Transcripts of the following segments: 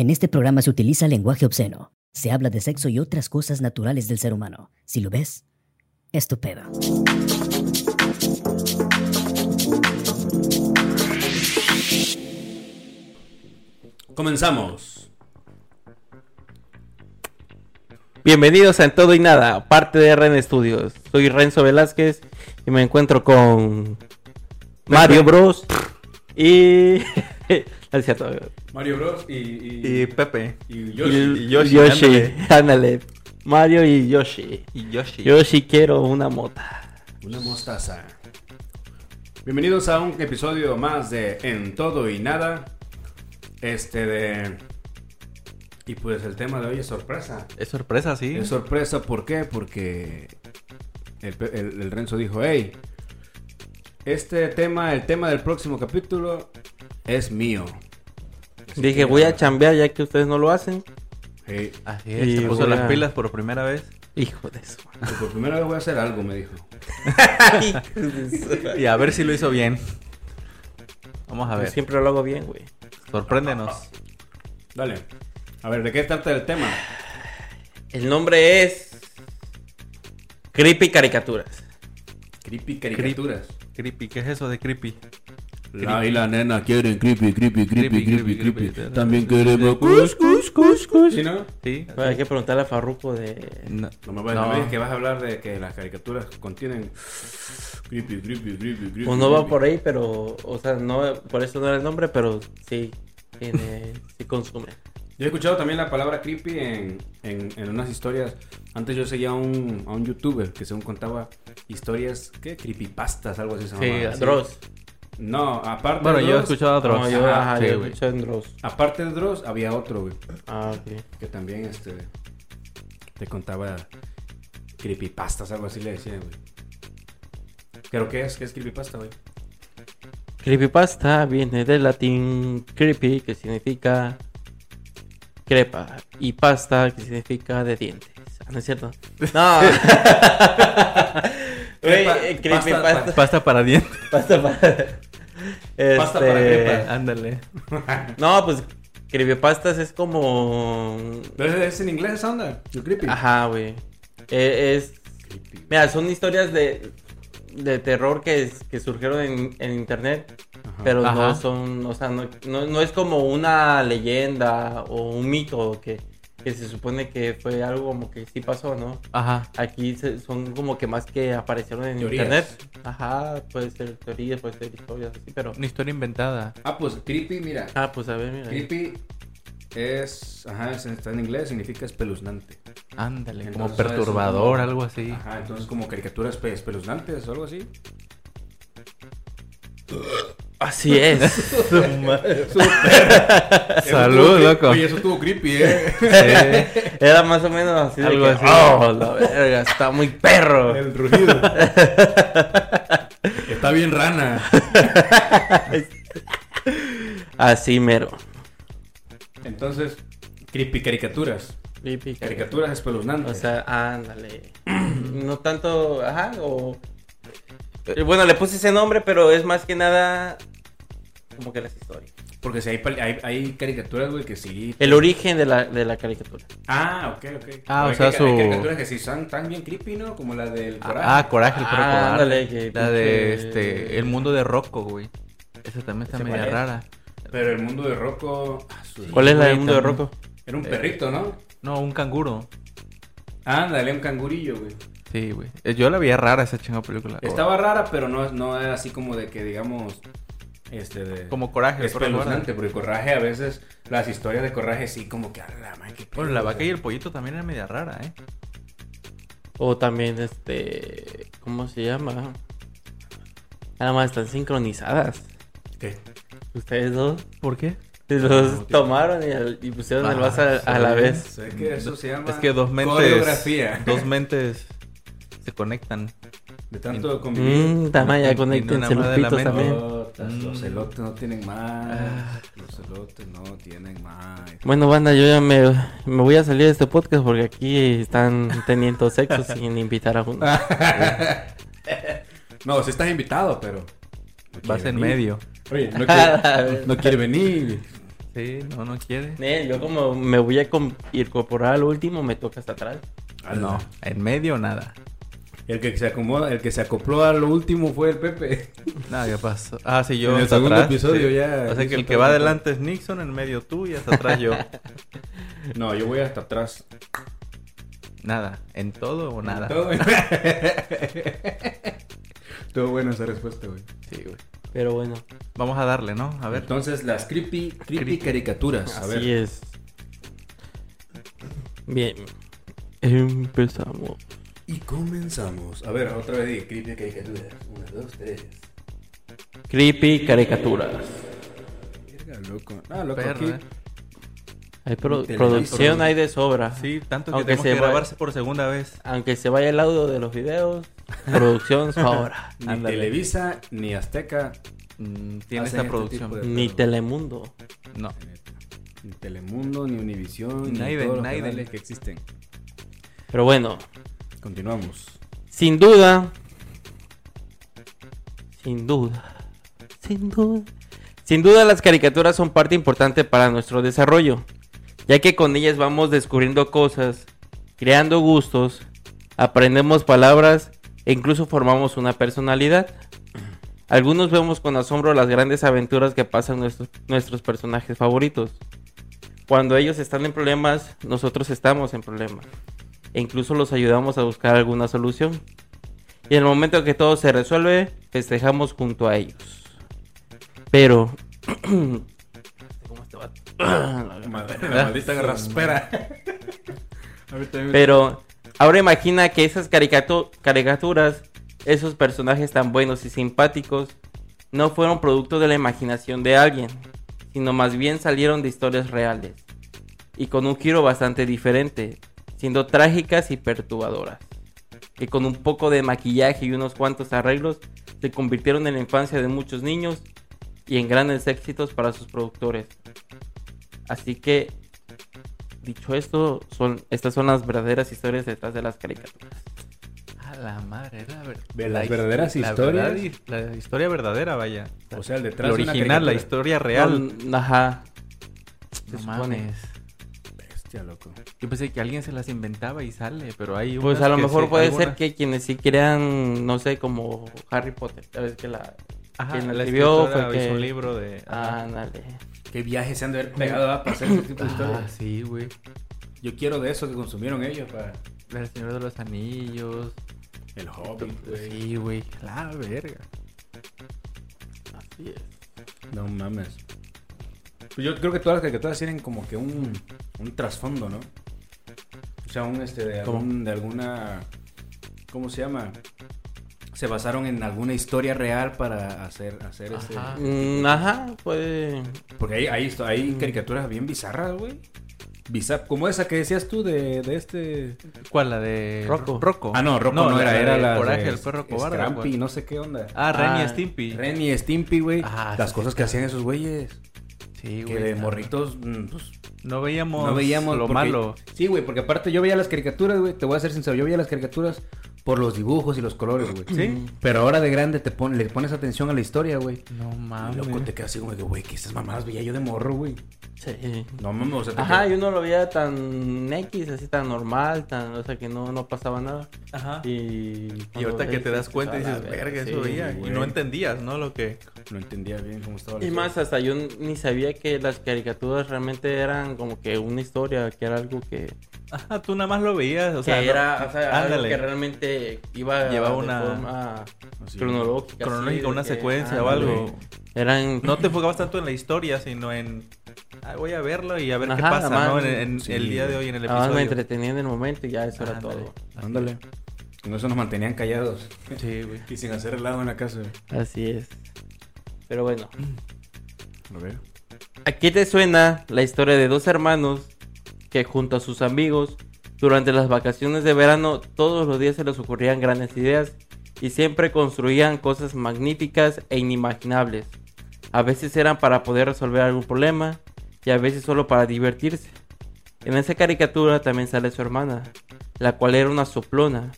En este programa se utiliza lenguaje obsceno. Se habla de sexo y otras cosas naturales del ser humano. Si lo ves, es tu pedo. Comenzamos. Bienvenidos a En Todo y Nada, parte de RN Studios. Soy Renzo Velázquez y me encuentro con Mario Bros. Y. No es cierto. Mario Bros. y, y, Y Pepe. y Yoshi. Y Yoshi, Yoshi, ándale. ándale. Mario y Yoshi. Y Yoshi. Yoshi, quiero una mota. Una mostaza. Bienvenidos a un episodio más de En Todo y Nada. Este de. Y pues el tema de hoy es sorpresa. Es sorpresa, sí. Es sorpresa, ¿por qué? Porque el- el Renzo dijo, hey, este tema, el tema del próximo capítulo es mío. Así Dije, que, voy a chambear ya que ustedes no lo hacen. hey, Así Y es, se puso las pilas por primera vez. Hijo de eso. pues por primera vez voy a hacer algo, me dijo. Y a ver si lo hizo bien. Vamos a ver. Pues Siempre lo hago bien, güey. Sorpréndenos. Dale. A ver, ¿de qué trata el tema? El nombre es. Creepy Caricaturas. Creepy caricaturas. Creepy, ¿qué es eso de creepy? La y la nena quieren creepy, creepy, creepy, Creepy, creepy, creepy, creepy. creepy. También queremos cus, cus, cus, cus. ¿Sí, no? Sí. Hay que preguntarle a Farruko de. No. No me, digas que vas a hablar de que las caricaturas contienen creepy, creepy, creepy, creepy. Pues no va por ahí, pero. O sea, no, por eso no era el nombre, pero sí. Tiene. sí consume. Yo he escuchado también la palabra creepy en, en, en unas historias. Antes yo seguía a un, a un youtuber que según contaba historias, ¿qué? Creepypastas, algo así se Sí, llamaba. así. Dross. No, aparte Bueno, de yo he Dross, escuchado a otros. No, yo, Ajá, sí, yo escuché en Dross. Aparte de Dross, había otro, güey, Ah, ok. que también este, te contaba creepypastas, algo así le decían, güey. ¿Pero qué es? ¿Qué es creepypasta, güey? Creepypasta viene del latín creepy, que significa crepa, y pasta, que significa de dientes. Ah, ¿No es cierto? No. Eh, pasta creepypasta. Pasta para dientes. Pasta para. Pasta para Este. Ándale. No, pues creepypastas es como. Pero es- es en inglés esa onda, el creepy. Ajá, güey. Eh, es. Creepy. Mira, son historias de, de terror que, es- que surgieron en, en internet. Ajá. Pero no son, o sea, no, no, no es como una leyenda o un mito que, que se supone que fue algo como que sí pasó, ¿no? Ajá. Aquí se- son como que más que aparecieron en Teorías. internet. Ajá, puede ser teorías, puede ser historias así, pero... Una historia inventada. Ah, pues creepy, mira. Ah, pues a ver, mira. Creepy es, ajá, es- está en inglés, significa espeluznante. Ándale. Como Entonces, perturbador, eso, algo así. Ajá, entonces como caricaturas espe- espeluznantes o algo así. Así es. Salud, loco. Oye, eso estuvo creepy, eh. Sí. Era más o menos así. de Algo que, así. Oh, la verga, está muy perro. El rugido. Está bien rana. Así mero. Entonces, creepy caricaturas. Creepy, Caricaturas espeluznantes. O sea, ándale. No tanto, ajá, o... eh, Bueno, le puse ese nombre, pero es más que nada como que las historias. Porque si hay, pal- hay, hay caricaturas, güey, que sí. El origen de la, de la caricatura. Ah, ok, ok. Ah, o sea, hay, su- hay caricaturas que sí son tan bien creepy, ¿no? Como la del coraje. Ah, Coraje, el perro Ah, cobarde. ándale, que La de este. El mundo de Rocco, güey. Esa también está ¿Ese media es? rara. Pero el mundo de Rocco. ah, su- ¿Cuál es la del mundo de. Rocco? Era un perrito, ¿no? No, un canguro. Ándale, un cangurillo, güey. Sí, güey. Eh, Yo la veía rara esa chingada película. Estaba rara, pero no, no era así como de que, digamos, este, de... Como Coraje, perro espeluznante, porque Coraje a veces, las historias de Coraje sí como que, a la madre, qué Bueno, la vaca güey". y el pollito también era media rara, ¿eh? O también, este... ¿Cómo se llama? Nada más están sincronizadas. ¿Qué? Ustedes dos. ¿Por qué? Los tomaron y, y pusieron el Ah, vaso a, a la sí. vez. Sé que eso se llama Es que dos mentes. coreografía. Dos mentes se conectan. De tanto convivir. Mmm, tamaya, conéctense los más de la pitos mente. también. Los Mm. elotes no tienen más. Ah. Los elotes no tienen más. Bueno, banda, yo ya me, me voy a salir de este podcast porque aquí están teniendo sexo sin invitar a uno. No, si estás invitado, pero... no Vas en venir. medio. Oye, no quiere, no quiere venir. Sí, no, no quiere. Eh, yo como me voy a incorporar al último, me toca hasta atrás. No, en medio nada. El que se acomoda, el que se acopló a lo último fue el Pepe. Nada, ¿qué pasó? Ah, sí, yo En el segundo atrás, episodio sí. ya O sea que el que va el- adelante es Nixon, en medio tú y hasta atrás yo. No, yo voy hasta atrás. nada, ¿en todo o nada? Todo. Estuvo buena esa respuesta, güey. Sí, güey. Pero bueno, Vamos a darle, ¿no? A ver. Entonces, las creepy, creepy caricaturas. A así ver. es. Bien, empezamos. Y comenzamos. A ver, otra vez di creepy caricaturas. Una, dos, tres. Creepy caricaturas. Verga, loco. Ah, loco, aquí. eh. Hay pro- producción hay de sobra. Sí, tanto que Aunque tenemos se que grabarse por segunda vez. Aunque se vaya el audio de los videos, producción sobra. Ni. Televisa, ni Azteca, Mm, Tiene esta este producción. Ni Telemundo. No. ni Telemundo, ni Univisión, ni Naiden, todos los canales que existen. Pero bueno, Continuamos. sin duda. Sin duda. Sin duda. Las caricaturas son parte importante para nuestro desarrollo, ya que con ellas vamos descubriendo cosas, creando gustos, aprendemos palabras e incluso formamos una personalidad. Algunos vemos con asombro las grandes aventuras que pasan nuestros personajes favoritos. Cuando ellos están en problemas, nosotros estamos en problemas. E incluso los ayudamos a buscar alguna solución. Y en el momento que todo se resuelve, festejamos junto a ellos. Pero... ¿Cómo vato? La maldita garraspera. Pero ahora imagina que esas caricatu- caricaturas, esos personajes tan buenos y simpáticos, no fueron producto de la imaginación de alguien, sino más bien salieron de historias reales. Y con un giro bastante diferente, siendo trágicas y perturbadoras. Que con un poco de maquillaje y unos cuantos arreglos se convirtieron en la infancia de muchos niños y en grandes éxitos para sus productores. Así que Dicho esto, son, estas son las verdaderas historias detrás de las caricaturas. A la madre, la verdad. De las verdaderas la historias. verdad la historia verdadera, vaya. O sea, el detrás La de una original, la historia real. No, ajá. No supone. mames. Loco. Yo pensé que alguien se las inventaba y sale, pero hay Pues a lo que mejor puede algunas- ser que quienes sí crean, no sé, como Harry Potter. Sabes que la. Ajá, quien la la escribió fue que- hizo un libro de... ajá. Ándale. ¿Qué viajes se han de haber pegado a para hacer ese tipo de Ah, historias? sí, güey. Yo quiero de eso que consumieron ellos para El Señor de los Anillos. el Hobbit, güey. Sí, güey. La verga. Así es. No mames. Pues yo creo que todas las caricaturas tienen como que un, un trasfondo, ¿no? O sea, un este de, algún- de alguna. ¿Cómo se llama? Se basaron en alguna historia real para hacer, hacer ese. Ajá. Mm, ajá, puede. Porque hay, hay, hay caricaturas bien bizarras, güey. Bizar como esa que decías tú de, de este. ¿Cuál? La de... Rocco. Rocco. Ah, no, Rocco no, era, de era la. Coraje, de el perro cobarde. Scrampy, no sé qué onda. Ah, Ren y Ah, Stimpy. Ren y Stimpy, güey. Ah, las sí, cosas sí, que hacían esos güeyes. Sí, Que güey. de morritos, mm, pues No veíamos, no veíamos lo porque- malo. Sí, güey, porque aparte yo veía las caricaturas, güey, te voy a ser sincero, yo veía las caricaturas por los dibujos y los colores, güey. ¿Sí? Pero ahora de grande te pon- le pones atención a la historia, güey. No Y mames. loco te quedas así como que, güey, que estas mamadas veía yo de morro, güey. Sí. No mames, o sea, te Ajá, quedas- y uno lo veía tan X, así tan normal, tan, o sea que no, no pasaba nada. Ajá. Y, Y ahorita que te das cuenta y dices, verga, eso veía. güey. Y no entendías, ¿no? Lo que... no entendía bien cómo estaba la Y historia. más, hasta yo ni sabía que las caricaturas realmente eran como que una historia, que era algo que, Ajá, tú nada más lo veías, o que sea... no- era, o sea, algo ándale. que realmente iba Llevaba de una- forma Así, cronológica. Cronológica, así, una que, secuencia o ándale. algo. Eran... No te enfocabas tanto en la historia, sino en... "Ah, voy a verlo y a ver qué Ajá, pasa, nada ¿no? En, en Sí, el día de hoy, en el Nada más me episodio. entretenía en el momento y ya eso era Ándale. todo. Ándale. Con eso nos mantenían callados. Sí, güey. Y sin hacer helado en la casa. Así es. Pero bueno, A ver. ¿a qué te suena la historia de dos hermanos que junto a sus amigos durante las vacaciones de verano todos los días se les ocurrían grandes ideas y siempre construían cosas magníficas e inimaginables? A veces eran para poder resolver algún problema y a veces solo para divertirse. En esa caricatura también sale su hermana, la cual era una soplona,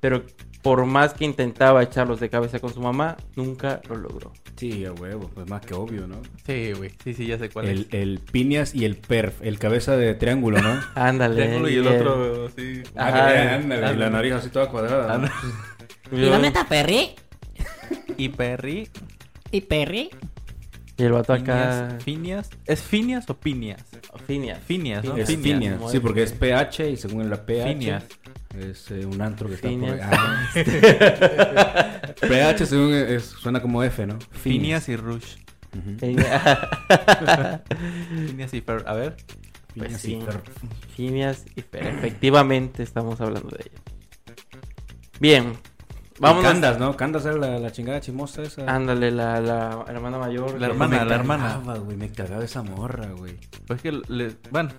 pero por más que intentaba echarlos de cabeza con su mamá, nunca lo logró. Sí, a huevo, pues más que obvio, ¿no? Sí, güey. Sí, sí, ya sé cuál El, es. el Pinias y el Perf, el cabeza de triángulo, ¿no? Ándale. Triángulo y el otro, sí. Ah, Ajá, que- ándale, y la ándale. nariz así toda cuadrada. ¿Y dónde está Perry? Y Perry. ¿Y Perry? Y el vato acá. Finias. ¿Es Finias o Pinias? Finias. Finias, ¿no? Es Finias. Sí, porque es PH y según la PH Finias. Es eh, un antro que está por ahí. Ah. PH según es- suena como F, ¿no? Finias y Rush. Ujú. Finias y Fer. A ver. Pues Finias sí. y Perf. Finias y Fer. Efectivamente estamos hablando de ella. Bien. Vamos. Candas, ¿no? Candas era la, la chingada chimosa esa. Ándale, la, la hermana mayor. La hermana, Me la hermana. cagaba, güey, me cagaba esa morra, güey. Pues que le... Bueno.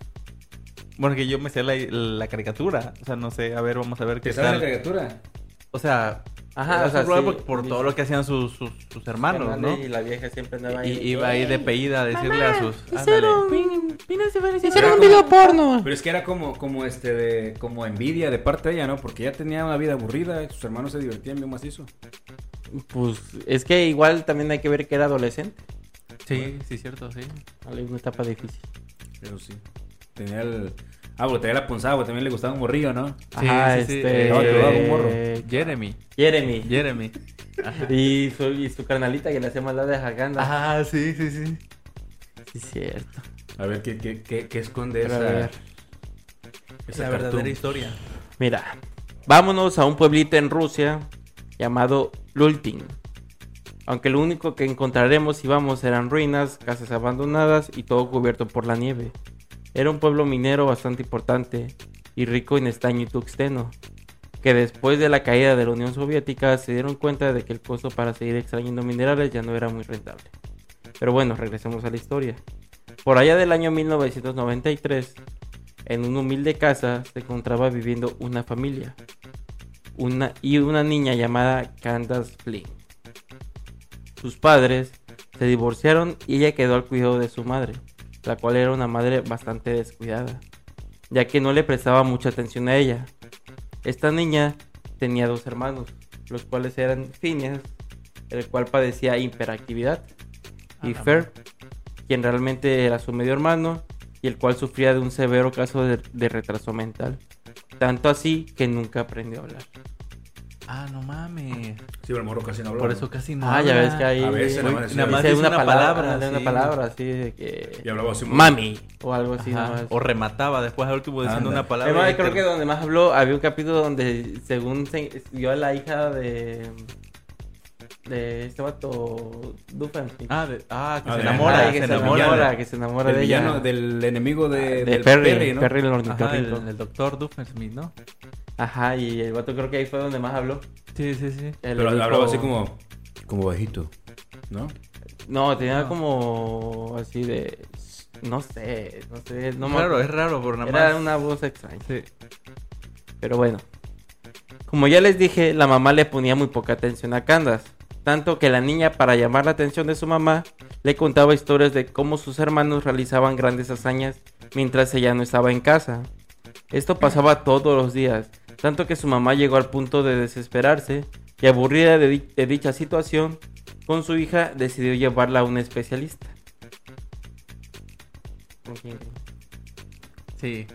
Bueno, que yo me sé la, la caricatura. O sea, no sé. A ver, vamos a ver qué ¿Te sabes la tal. caricatura? O sea... Ajá, o sea, sí. por, por todo lo que hacían sus, sus, sus hermanos, ¿no? Y la vieja siempre andaba Y ahí. iba ahí de peída a decirle a sus... Hicieron, hicieron un video porno. Pero es que era como, como este de, como envidia de parte de ella, ¿no? Porque ella tenía una vida aburrida, y sus hermanos se divertían bien macizo. Pues es que igual también hay que ver que era adolescente. Sí, sí, cierto, sí. Vale, Una etapa difícil. Pero sí. Tenía el. Ah, porque tenía la punzada, porque también le gustaba un morrillo, ¿no? Sí, Ajá, sí, sí, este. eh, quedado un morro. Jeremy. Jeremy. Jeremy. Y su, y su carnalita que le hacía maldad de Haganda. Ah, sí, sí, sí. Sí, cierto. A ver, ¿qué, qué, qué, qué esconde Pero a esa, ver. esa La cartoon? verdadera historia. Mira, vámonos a un pueblito en Rusia llamado Lultin. Aunque lo único que encontraremos si vamos eran ruinas, casas abandonadas y todo cubierto por la nieve. Era un pueblo minero bastante importante y rico en estaño y tuxteno, que después de la caída de la Unión Soviética se dieron cuenta de que el costo para seguir extrayendo minerales ya no era muy rentable. Pero bueno, regresemos a la historia. Por allá del año 1993, en una humilde casa se encontraba viviendo una familia una, y una niña llamada Candace Flynn. Sus padres se divorciaron y ella quedó al cuidado de su madre, la cual era una madre bastante descuidada, ya que no le prestaba mucha atención a ella. Esta niña tenía dos hermanos, los cuales eran Phineas, el cual padecía hiperactividad, y Ah, Fer, quien realmente era su medio hermano y el cual sufría de un severo caso de, de retraso mental. Tanto así que nunca aprendió a hablar. Ah, no mames. Sí, pero el morro casi no hablaba. Por eso casi no. Ah, ya habla. ves que ahí A veces nada más nada más dice una palabra, de una sí. palabra así de que Y hablaba así. mami o algo así Ajá, nomás. O remataba después al último diciendo Anda. una palabra. Además, creo te- que donde más habló había un capítulo donde según se vio a la hija de de este vato Doofenshmirtz. Ah, de- ah, que Ah, se de- enamora, que se enamora. enamora, que se enamora del de ella. del enemigo de, de del Perry, Perry, ¿no? Perry el Ajá, el, el doctor Doofenshmirtz, ¿no? Ajá, y el vato creo que ahí fue donde más habló. Sí, sí, sí. Pero hablaba así como, como bajito, ¿no? No, tenía No. como así de no sé, no sé, no me acuerdo. es raro, por nada Era más. una voz extraña. Sí. Pero bueno. Como ya les dije, la mamá le ponía muy poca atención a Candace. Tanto que la niña, para llamar la atención de su mamá, le contaba historias de cómo sus hermanos realizaban grandes hazañas mientras ella no estaba en casa. Esto pasaba todos los días, tanto que su mamá llegó al punto de desesperarse y aburrida de, di- de dicha situación, con su hija decidió llevarla a un especialista. Sí.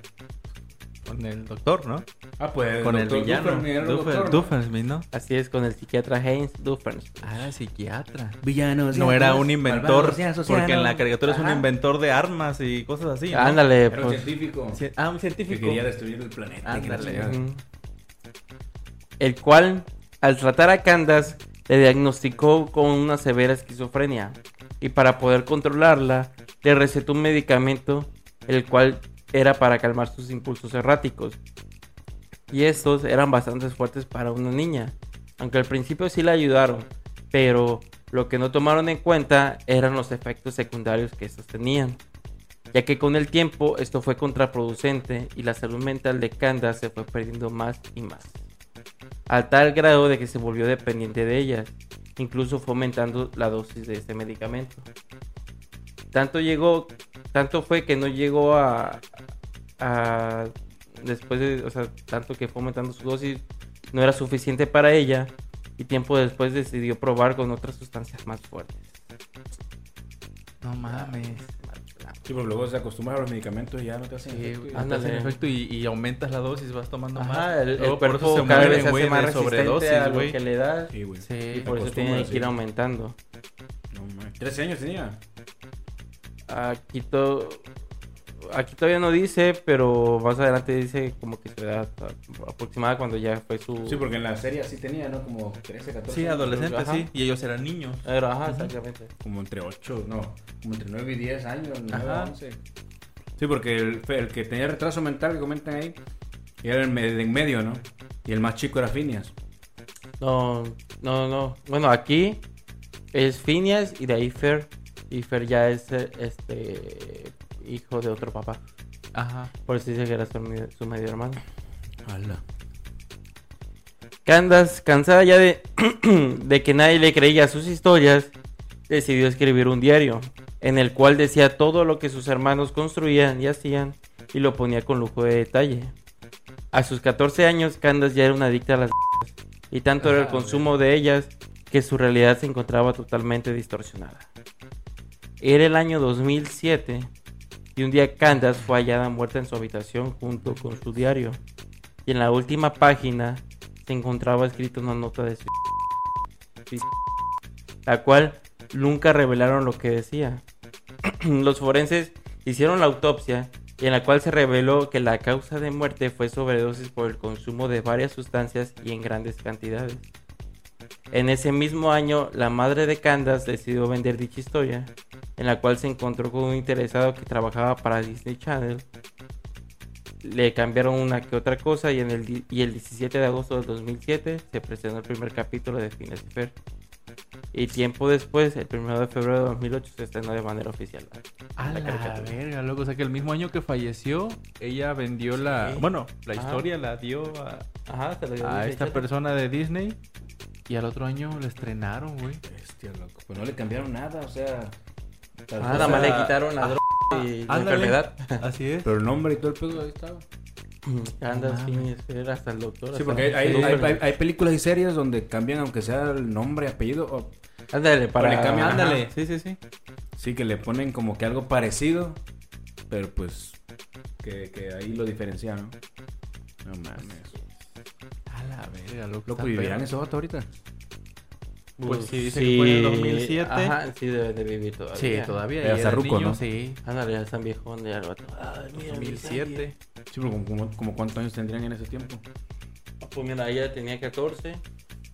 Con el doctor, ¿no? Ah, pues. Con el doctor villano. Dufferin, era el Doofen- doctor, ¿no? Así es con el psiquiatra Heinz Doofenshmirtz. Ah, era psiquiatra. Villanos. No era un inventor, malvados porque en la caricatura es un inventor de armas y cosas así. ¿no? Ándale, Era un pues. científico. Ah, un Que científico. quería destruir el planeta. Ándale. El cual, al tratar a Candace, le diagnosticó con una severa esquizofrenia. Y para poder controlarla, le recetó un medicamento, el cual era para calmar sus impulsos erráticos. Y estos eran bastante fuertes para una niña. Aunque al principio sí la ayudaron, pero lo que no tomaron en cuenta eran los efectos secundarios que estos tenían ya que con el tiempo esto fue contraproducente y la salud mental de Candace se fue perdiendo más y más, al tal grado de que se volvió dependiente de ellas, incluso fomentando la dosis de este medicamento. Tanto llegó, tanto fue que no llegó a, a después de, o sea, tanto que fue aumentando su dosis, no era suficiente para ella y tiempo después decidió probar con otras sustancias más fuertes. No mames. Sí, porque luego se acostumbra a los medicamentos y ya no te hacen Sí, efecto. Ándale. hacen efecto y, y aumentas la dosis, vas tomando más. Ajá, el, el Luego cuerpo eso se cada vez se hace más de resistente sobredosis, a lo güey. que le das Sí, güey. Sí, y por eso acostumbras, tiene que ir aumentando. No, mames. 13 años tenía. Aquí, to- aquí todavía no dice, pero más adelante dice como que su edad aproximada cuando ya fue su... Sí, porque en la serie sí tenía, ¿no? Como 13, 14. Sí, adolescentes, sí. Y ellos eran niños. Pero, ajá, exactamente. Como entre 8, no. Como entre 9 y 10 años, 9 Ajá. 11. Sí, porque el, el que tenía retraso mental que comentan ahí era el de en medio, ¿no? Y el más chico era Phineas. No, no, no. Bueno, aquí es Phineas y de ahí Fer. Y Fer ya es eh, este hijo de otro papá. Ajá. Por eso dice que era su, me- su medio hermano. Hala. Candace, cansada ya de, de que nadie le creía sus historias, decidió escribir un diario, en el cual decía todo lo que sus hermanos construían y hacían, y lo ponía con lujo de detalle. A sus 14 años, Candace ya era una adicta a las y tanto era el Ah, consumo de ellas que su realidad se encontraba totalmente distorsionada. Era el año 2007, y un día Candace fue hallada muerta en su habitación junto con su diario, y en la última página se encontraba escrita una nota de suicidio, la cual nunca revelaron lo que decía. Los forenses hicieron la autopsia y en la cual se reveló que la causa de muerte fue sobredosis por el consumo de varias sustancias y en grandes cantidades. En ese mismo año, la madre de Candace decidió vender dicha historia, en la cual se encontró con un interesado que trabajaba para Disney Channel le cambiaron una que otra cosa y, en el, y el 17 de agosto del 2007 se presentó el primer capítulo de Phineas y Fer. Y tiempo después, el 1 de febrero de 2008, se estrenó de manera oficial. A La la, caricatura. verga, loco. O sea que el mismo año que falleció, ella vendió la. Sí. Bueno, la Ajá. historia la dio a, Ajá, se lo dio a esta persona de Disney. Y al otro año la estrenaron, güey. Bestia, loco. Pues no le cambiaron nada, o sea. Ah, nada más le sea, quitaron la ah, droga y la ándale. enfermedad. Así es. Pero el nombre y todo el pedo ahí estaba. Andas, No Phineas, Fer, hasta el doctor. Sí, porque hay, hay, Sí, películas y series donde cambian, aunque sea el nombre, apellido. O, Ándale, para... le cambian- Ajá. Ándale. Sí, sí, sí. sí, que le ponen como que algo parecido. Pero pues. Que, que ahí lo diferencia, ¿no? No mames. A la verga, loco. Loco, ¿vivirán esos vatos ahorita? Pues sí, dice que fue en el 2007. Ajá, sí debe de vivir todavía. Sí, todavía. Era y era Zarruco, niño, ¿no? Sí. Ándale, ya están viejón de algo. Ay, mira, 2007. Sí, pero como, como, como cuántos años tendrían en ese tiempo. Pues mira, ella tenía 14.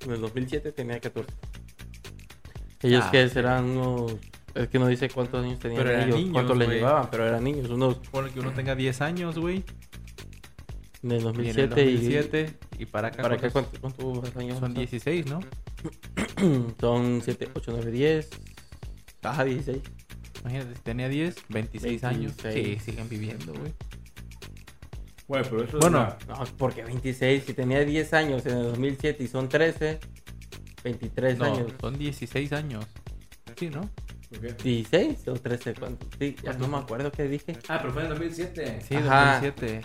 En el 2007 tenía 14. Ellos Ah, que sí. serán unos. Es que no dice cuántos años tenían Pero eran ellos, niños, cuántos les llevaban, pero eran niños. Unos Supone que uno tenga 10 años, güey. En el Y en el 2007 y. 2007. Y para acá. ¿Para acá ¿cuántos? cuánto, cuánto más años? Son 16, ¿no? Son 7, 8, 9, 10. Ajá, 16. Imagínate, si tenía 10, 26 años. Sí, 26. siguen viviendo, güey. Bueno, pero eso Bueno, No, porque 26. Si tenía 10 años en el 2007 y son 13, 23 No, años. son 16 años. Sí, ¿no? ¿16 o 13? ¿Cuánto? Sí, ya no me acuerdo qué dije. Ah, pero fue en 2007. Sí, Ajá. 2007.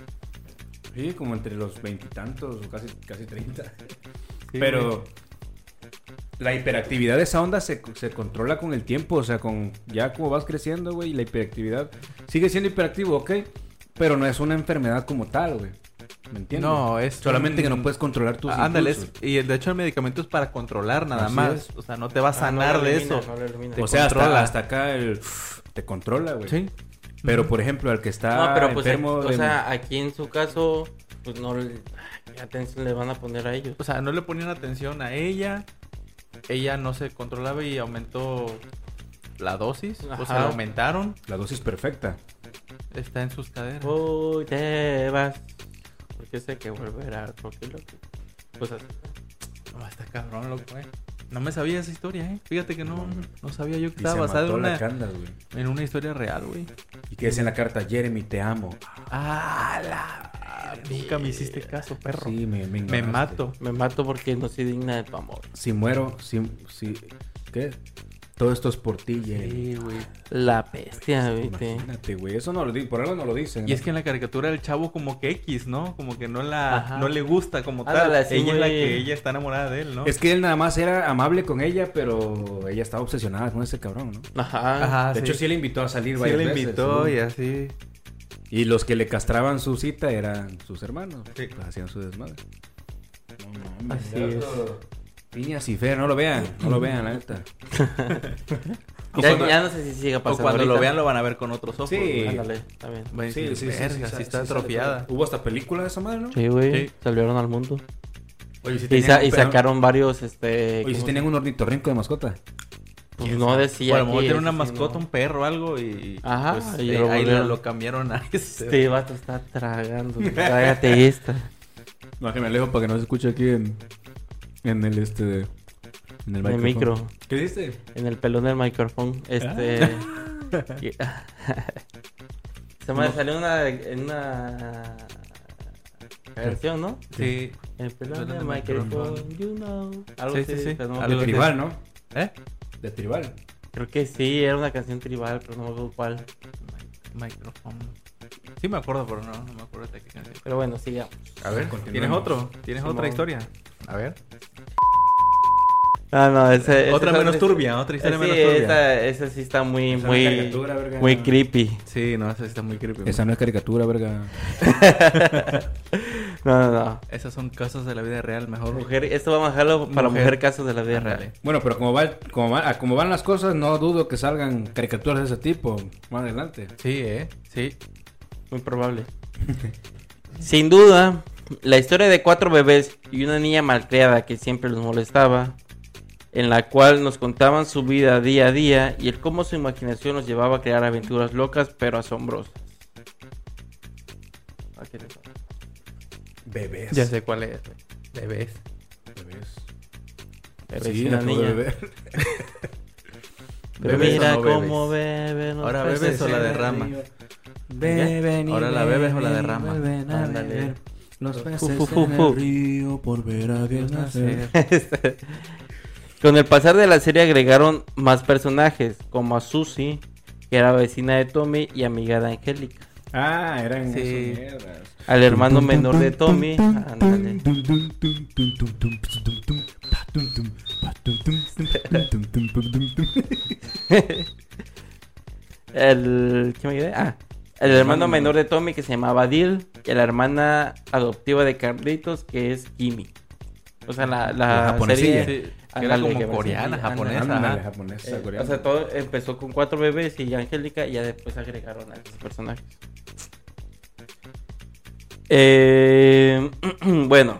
Sí, como entre los veintitantos o casi, casi 30. Sí, Pero güey. la hiperactividad de esa onda se, se controla con el tiempo. O sea, con ya como vas creciendo, güey, la hiperactividad sigue siendo hiperactivo, ok. Pero no es una enfermedad como tal, güey. ¿Me entiendes? No, es Solamente un- que no puedes controlar tus Ah, Ándale, y de hecho el medicamento es para controlar nada Así más. es. O sea, no te va a Ah, no sanar de eso. no O sea, hasta, controla. hasta acá el... Te controla, güey. Sí. Pero, por ejemplo, el que está No, pero pues, enfermo o de- sea, aquí en su caso, pues no le... ¿Qué atención le van a poner a ellos? O sea, no le ponían atención a ella. Ella no se controlaba y aumentó la dosis. O sea, Ajá. la aumentaron. la dosis perfecta. Está en sus caderas. Uy, te vas. Porque sé que volverá. Porque lo que... Pues así. No, está cabrón, loco, eh. No me sabía esa historia, eh. Fíjate que no, no sabía yo que Y estaba basada en una, en una historia real, güey. Y que es en la carta, Jeremy, te amo. Ah, la... Nunca me hiciste caso, perro. Sí, me, me, me mato. Me mato porque no soy digna de tu amor. Si muero, si, si... ¿Qué? Todo esto es por ti. Sí, güey. La bestia, ¿viste? Imagínate, güey. Eso no lo di, por algo no lo dicen. Y ¿no? es que en la caricatura el chavo como que X, ¿no? Como que no la Ajá. no le gusta como tal. Ella es la que ella está enamorada de él, ¿no? Es que él nada más era amable con ella, pero ella estaba obsesionada con ese cabrón, ¿no? Ajá. Ajá, de sí. hecho, sí le invitó a salir Sí, varias le veces, invitó ¿no? y así. Y los que le castraban su cita eran sus hermanos. Sí. Pues hacían su desmadre. No mames, Así es. Phineas y Fer, no lo vean, no lo vean, la neta. O Ya, cuando- ya no sé si sigue O pasando. cuando lo vean lo van a ver con otros ojos. Sí. Ándale, está bien. Verga, sí, está sí sale atrofiada. Hubo hasta película de esa madre, ¿no? Sí, güey. Sí. Salieron al mundo. Oye, si Y, sa- sacaron varios, este... Oye, si ¿cómo tenían un ornitorrinco de mascota. Pues no decía O a lo mejor aquí, tiene una mascota, no. un perro o algo y... Ajá, pues, y eh, lo ahí lo cambiaron a este. Este vato está tragando. Trágate esta. No, que me alejo para que no se escuche aquí en, en el este de, en el En el micro. ¿Qué dice? En el pelón del micrófono. Este. y- Se me salió una, una canción, ¿no? Sí. El pelón del micrófono, you know. Algo Sí, sí, sí. no Algo De tribal, ¿no? ¿Eh? De tribal. Creo que sí, era una canción tribal, pero no me acuerdo cuál. Micrófono. Sí me acuerdo, pero no, no me acuerdo de qué canción. Pero bueno, sigamos. A ver. ¿tienes otro? ¿Tienes Simón. otra historia? A ver. Ah, no, ese, ese Otra menos ese- turbia, otra historia sí, menos turbia. esa, esa sí está muy, Esa es muy, caricatura, verga. muy creepy. Sí, no, esa está muy creepy. Esa no es caricatura, verga. No, no, no. Esas son casos de la vida real, mejor. Mujer, esto vamos a dejarlo para Mujer. mujer casos de la vida real. Bueno, pero como, va, como, va- a como van las cosas, no dudo que salgan caricaturas de ese tipo más adelante. Sí, ¿eh? Sí. Muy probable. Sin duda, la historia de cuatro bebés y una niña malcriada que siempre los molestaba, en la cual nos contaban su vida día a día y el cómo su imaginación los llevaba a crear aventuras locas pero asombrosas. ¿qué le pasa? Bebés. Ya sé cuál es. Bebés. Bebés. Bebés Sí, y una niña. de beber. Pero ¿Bebes o mira no cómo bebes? Ahora bebes o la derrama. Beben y Ahora la bebes o la beben y derrama. vuelven a Ándale. beber. Los peces fu, fu, en fu. el río por ver a Dios nacer. Este, Con el pasar de la serie agregaron más personajes, como a Susie, que era vecina de Tommy y amiga de Angélica. Ah, eran Sí. esas mierdas. Al hermano menor de Tommy, ándale. El, ¿qué me quedé? Ah, el hermano menor de Tommy que se llamaba Dil y la hermana adoptiva de Carlitos que es Kimi. O sea, la, la, serie- Sí, que era como coreana, japonesa. Japonesa, eh, coreana. o sea, todo empezó con cuatro bebés y Angélica y ya después agregaron a estos personajes. Eh, bueno,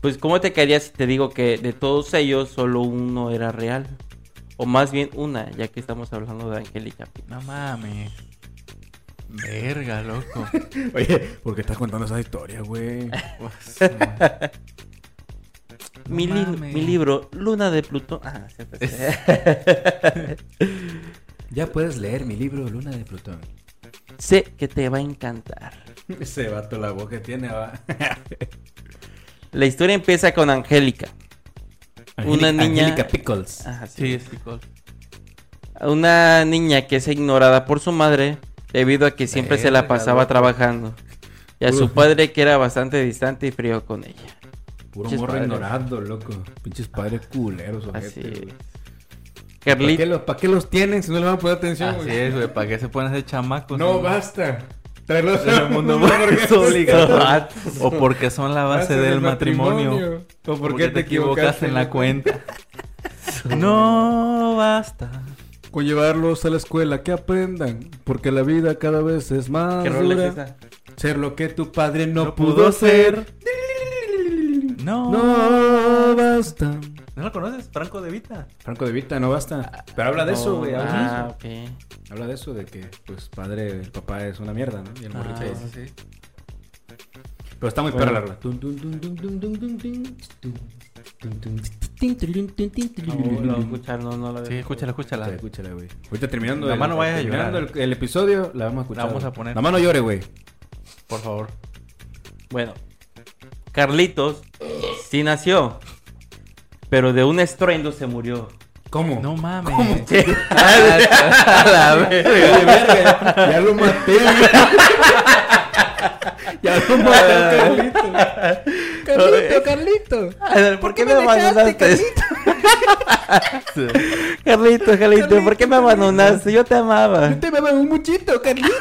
pues ¿cómo te caería si te digo que de todos ellos solo uno era real? O más bien una, ya que estamos hablando de Angélica. No mames. Verga, loco. Oye, ¿por qué estás contando esa historia, güey? No mi, li- mames. mi libro, Luna de Plutón. Ah. Ya puedes leer mi libro Luna de Plutón. sé que te va a encantar. Ese vato la voz que tiene, va. La historia empieza con Angélica. Una niña- Angélica Pickles. Ajá, Sí, es picol. Una niña que es ignorada por su madre debido a que siempre se la Verga, pasaba loco. trabajando. Y a su padre que era bastante distante y frío con ella. Puro Pinches morro padres. ignorando, loco. Pinches padres culeros, Así ojete, güey. ¿Para qué, los, ¿Para qué los tienen si no le van a poner atención, Así güey? es, güey. ¿Para qué se pueden hacer chamacos? No, güey? basta. Traerlos el mundo es obligatorio. O porque son la base del matrimonio. O ¿Por porque qué te equivocaste en la cuenta? no basta. Con llevarlos a la escuela, que aprendan. Porque la vida cada vez es más ¿Qué rol es dura. esa? Ser lo que tu padre no, No pudo, ser. No. No basta. ¿No lo conoces? Franco de Vita. Franco de Vita, no basta. Pero habla de eso, güey. No, habla, Ah, ok. de eso. Habla de eso, de que, pues, padre, el papá es una mierda, ¿no? Y el morrito Ah, es- sí. Pero está muy Bueno. perra la rola. No, lo escuchar, no, no lo Sí, escúchala, escúchala. Sí, escúchala, güey. Ahorita terminando, La el, mano vaya a terminando llorar. el, el episodio, la vamos a escuchar. La vamos a güey. poner. La mano llore, güey. Por favor. Bueno, Carlitos sí nació, pero de un estruendo se murió. ¿Cómo? No mames. A la verga. De verga, ya, ya lo maté, güey. Ya lo maté, Carlito. Carlito, Carlito. Ver, ¿Por qué me abandonaste? Carlitos, Carlitos, ¿por qué me abandonaste? Yo te amaba. Te me un muchito, Carlito.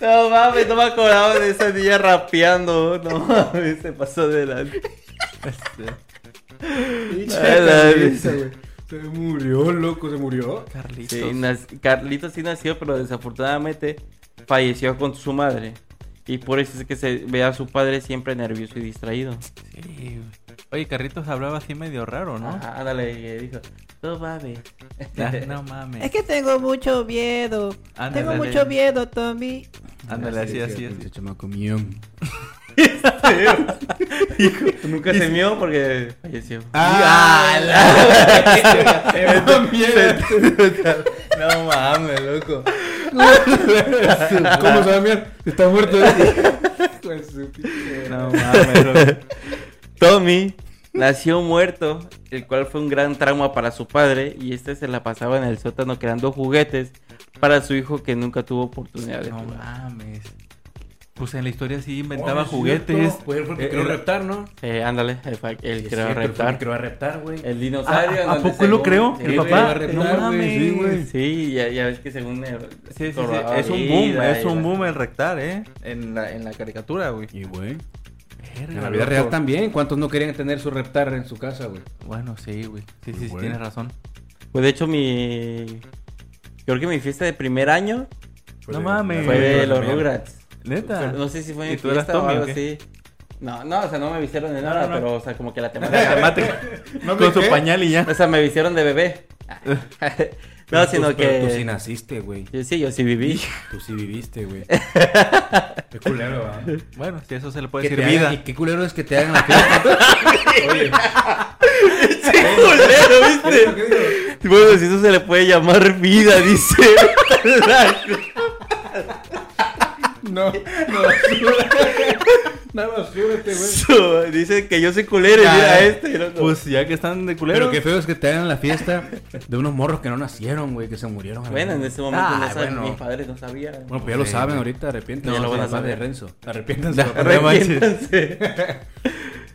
No mames, no me acordaba de esa niña rapeando. No mames, se pasó de la. Ay, la risa. Se murió, loco, se murió. Carlitos. Sí, Carlitos sí nació, pero desafortunadamente falleció con su madre. Y por eso es que se ve a su padre siempre nervioso y distraído. Sí, güey. Oye, Carlitos hablaba así medio raro, ¿no? Ah, ándale, dijo, no mames. Ah, no mames. Es que tengo mucho miedo. Ándale. Tengo mucho miedo, Tommy. Ándale, así, así, así. Chamaco mío. Nunca se mió porque falleció. ¡Ah! No mames, loco. ¿Cómo se va a mirar? Está muerto. No mames. Tommy nació muerto, el cual fue un gran trauma para su padre y este se la pasaba en el sótano creando juguetes para su hijo que nunca tuvo oportunidad de No jugar. mames. Pues en la historia sí inventaba juguetes. Pues fue el que Eh, creó reptar, ¿no? Eh, ándale, él el reptar. creó a reptar, güey. El ¿A, dinosaurio. a- a donde poco lo creó? Sí, ¿El papá? va a reptar, No güey, sí, mames. güey. Sí, ya, ya ves que según el, Sí, sí, sí. Es un boom, vida es un boom el rectar, ¿eh? En la, en la caricatura, güey. Y, güey. En la vida loco. real también. ¿Cuántos no querían tener su reptar en su casa, güey? Bueno, sí, güey. Sí, sí, sí, Güey. tienes razón. Pues de hecho mi... Creo que mi fiesta de primer año No mames. fue de los. Rugrats. Neta. Pero No sé si fue ¿Y mi tú eras fiesta o Tommy o algo así. No, no, o sea, no me vistieron de nada, no, no. pero, o sea, como que la La temática... Con su qué. pañal y ya. o sea, me vistieron de bebé. no, Pero sino tú- pero Tú sí que... naciste, güey. Yo sí, yo sí viví. Tú sí viviste, güey. Qué culero, va. Bueno, si eso se le puede Que decir hagan- vida. y qué culero es que te hagan la fiesta. Oye, culero, ¿viste? Bueno, si eso se le puede llamar vida, dice. No, no. Nada más súbete, güey. So, Dice que yo soy culero y mira este. Pues ya que están de culero. Pero qué feo es que te hagan la fiesta de unos morros que no nacieron, güey, que se murieron. Bueno, en ese momento Ah, no sabía, bueno. mis padres no sabían. Bueno, pues ya lo Sí, saben güey. ahorita, arrepiéntense. Ya lo van a de saber. Renzo. Arrepiéntense. Ya, papá. Arrepiéntanse.